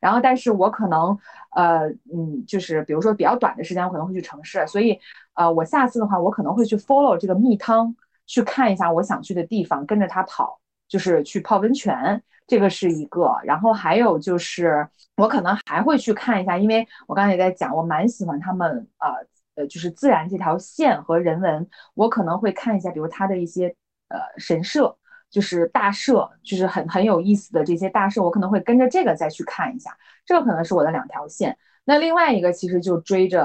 然后，但是我可能，呃，嗯，就是比如说比较短的时间，我可能会去城市，所以，呃，我下次的话，我可能会去 follow 这个蜜汤，去看一下我想去的地方，跟着他跑，就是去泡温泉，这个是一个。然后还有就是，我可能还会去看一下，因为我刚才也在讲，我蛮喜欢他们，呃，呃，就是自然这条线和人文，我可能会看一下，比如他的一些，呃，神社。就是大社，就是很很有意思的这些大社，我可能会跟着这个再去看一下，这个可能是我的两条线。那另外一个其实就追着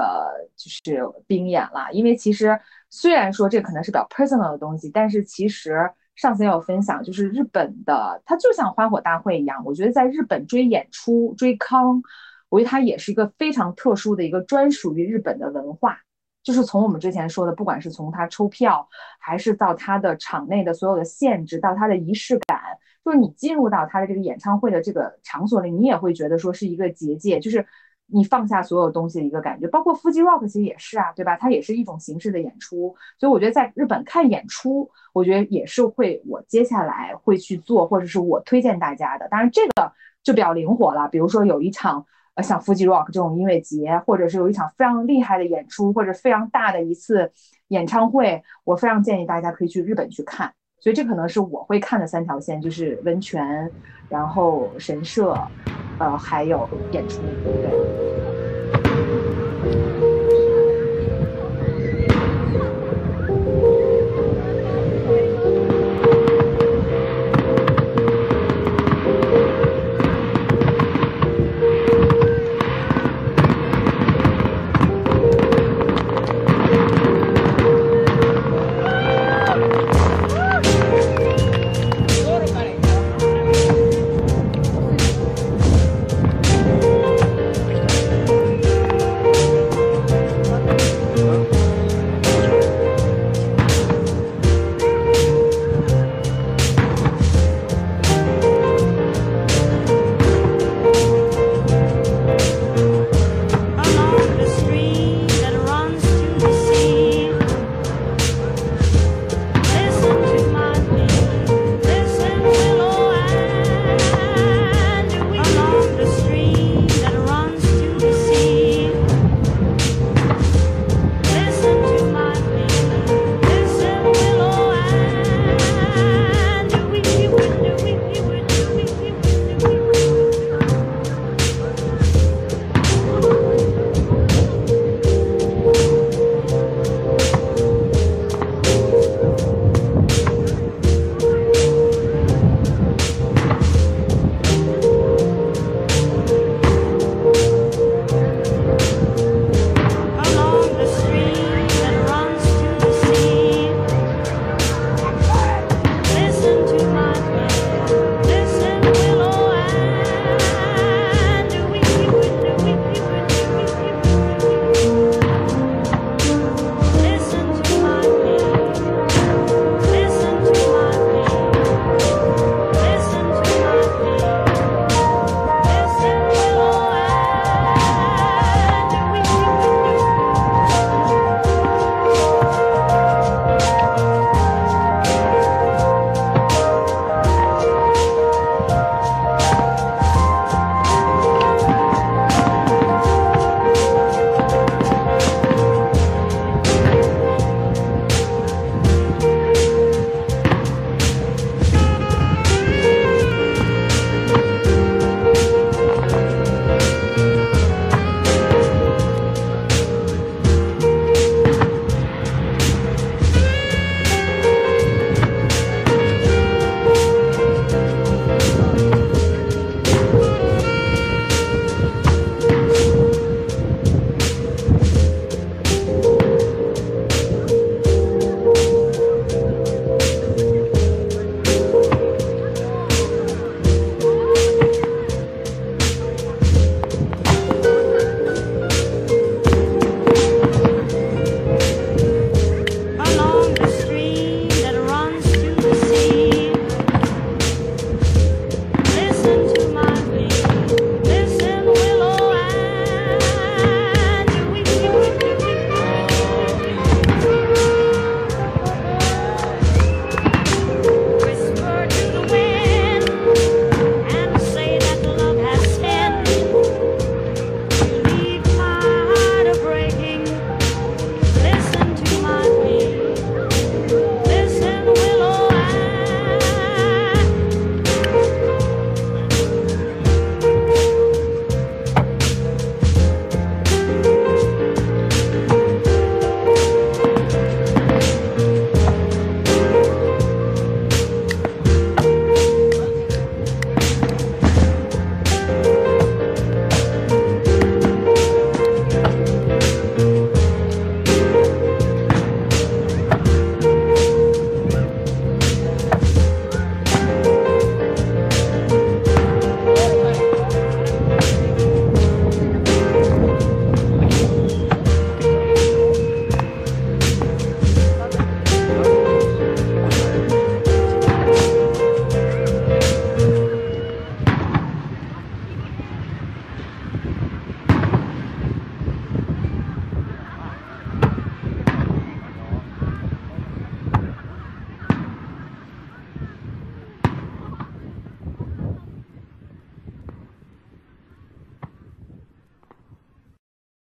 就是冰演了，因为其实虽然说这可能是比较 personal 的东西，但是其实上次也有分享，就是日本的它就像花火大会一样，我觉得在日本追演出追康，我觉得它也是一个非常特殊的一个专属于日本的文化。就是从我们之前说的，不管是从他抽票，还是到他的场内的所有的限制，到他的仪式感，就是你进入到他的这个演唱会的这个场所里，你也会觉得说是一个结界，就是你放下所有东西的一个感觉。包括 Fuji Rock 其实也是啊，对吧？它也是一种形式的演出，所以我觉得在日本看演出，我觉得也是会我接下来会去做，或者是我推荐大家的。当然这个就比较灵活了，比如说有一场。呃，像 Fuji Rock 这种音乐节，或者是有一场非常厉害的演出，或者非常大的一次演唱会，我非常建议大家可以去日本去看。所以这可能是我会看的三条线，就是温泉，然后神社，呃，还有演出。对。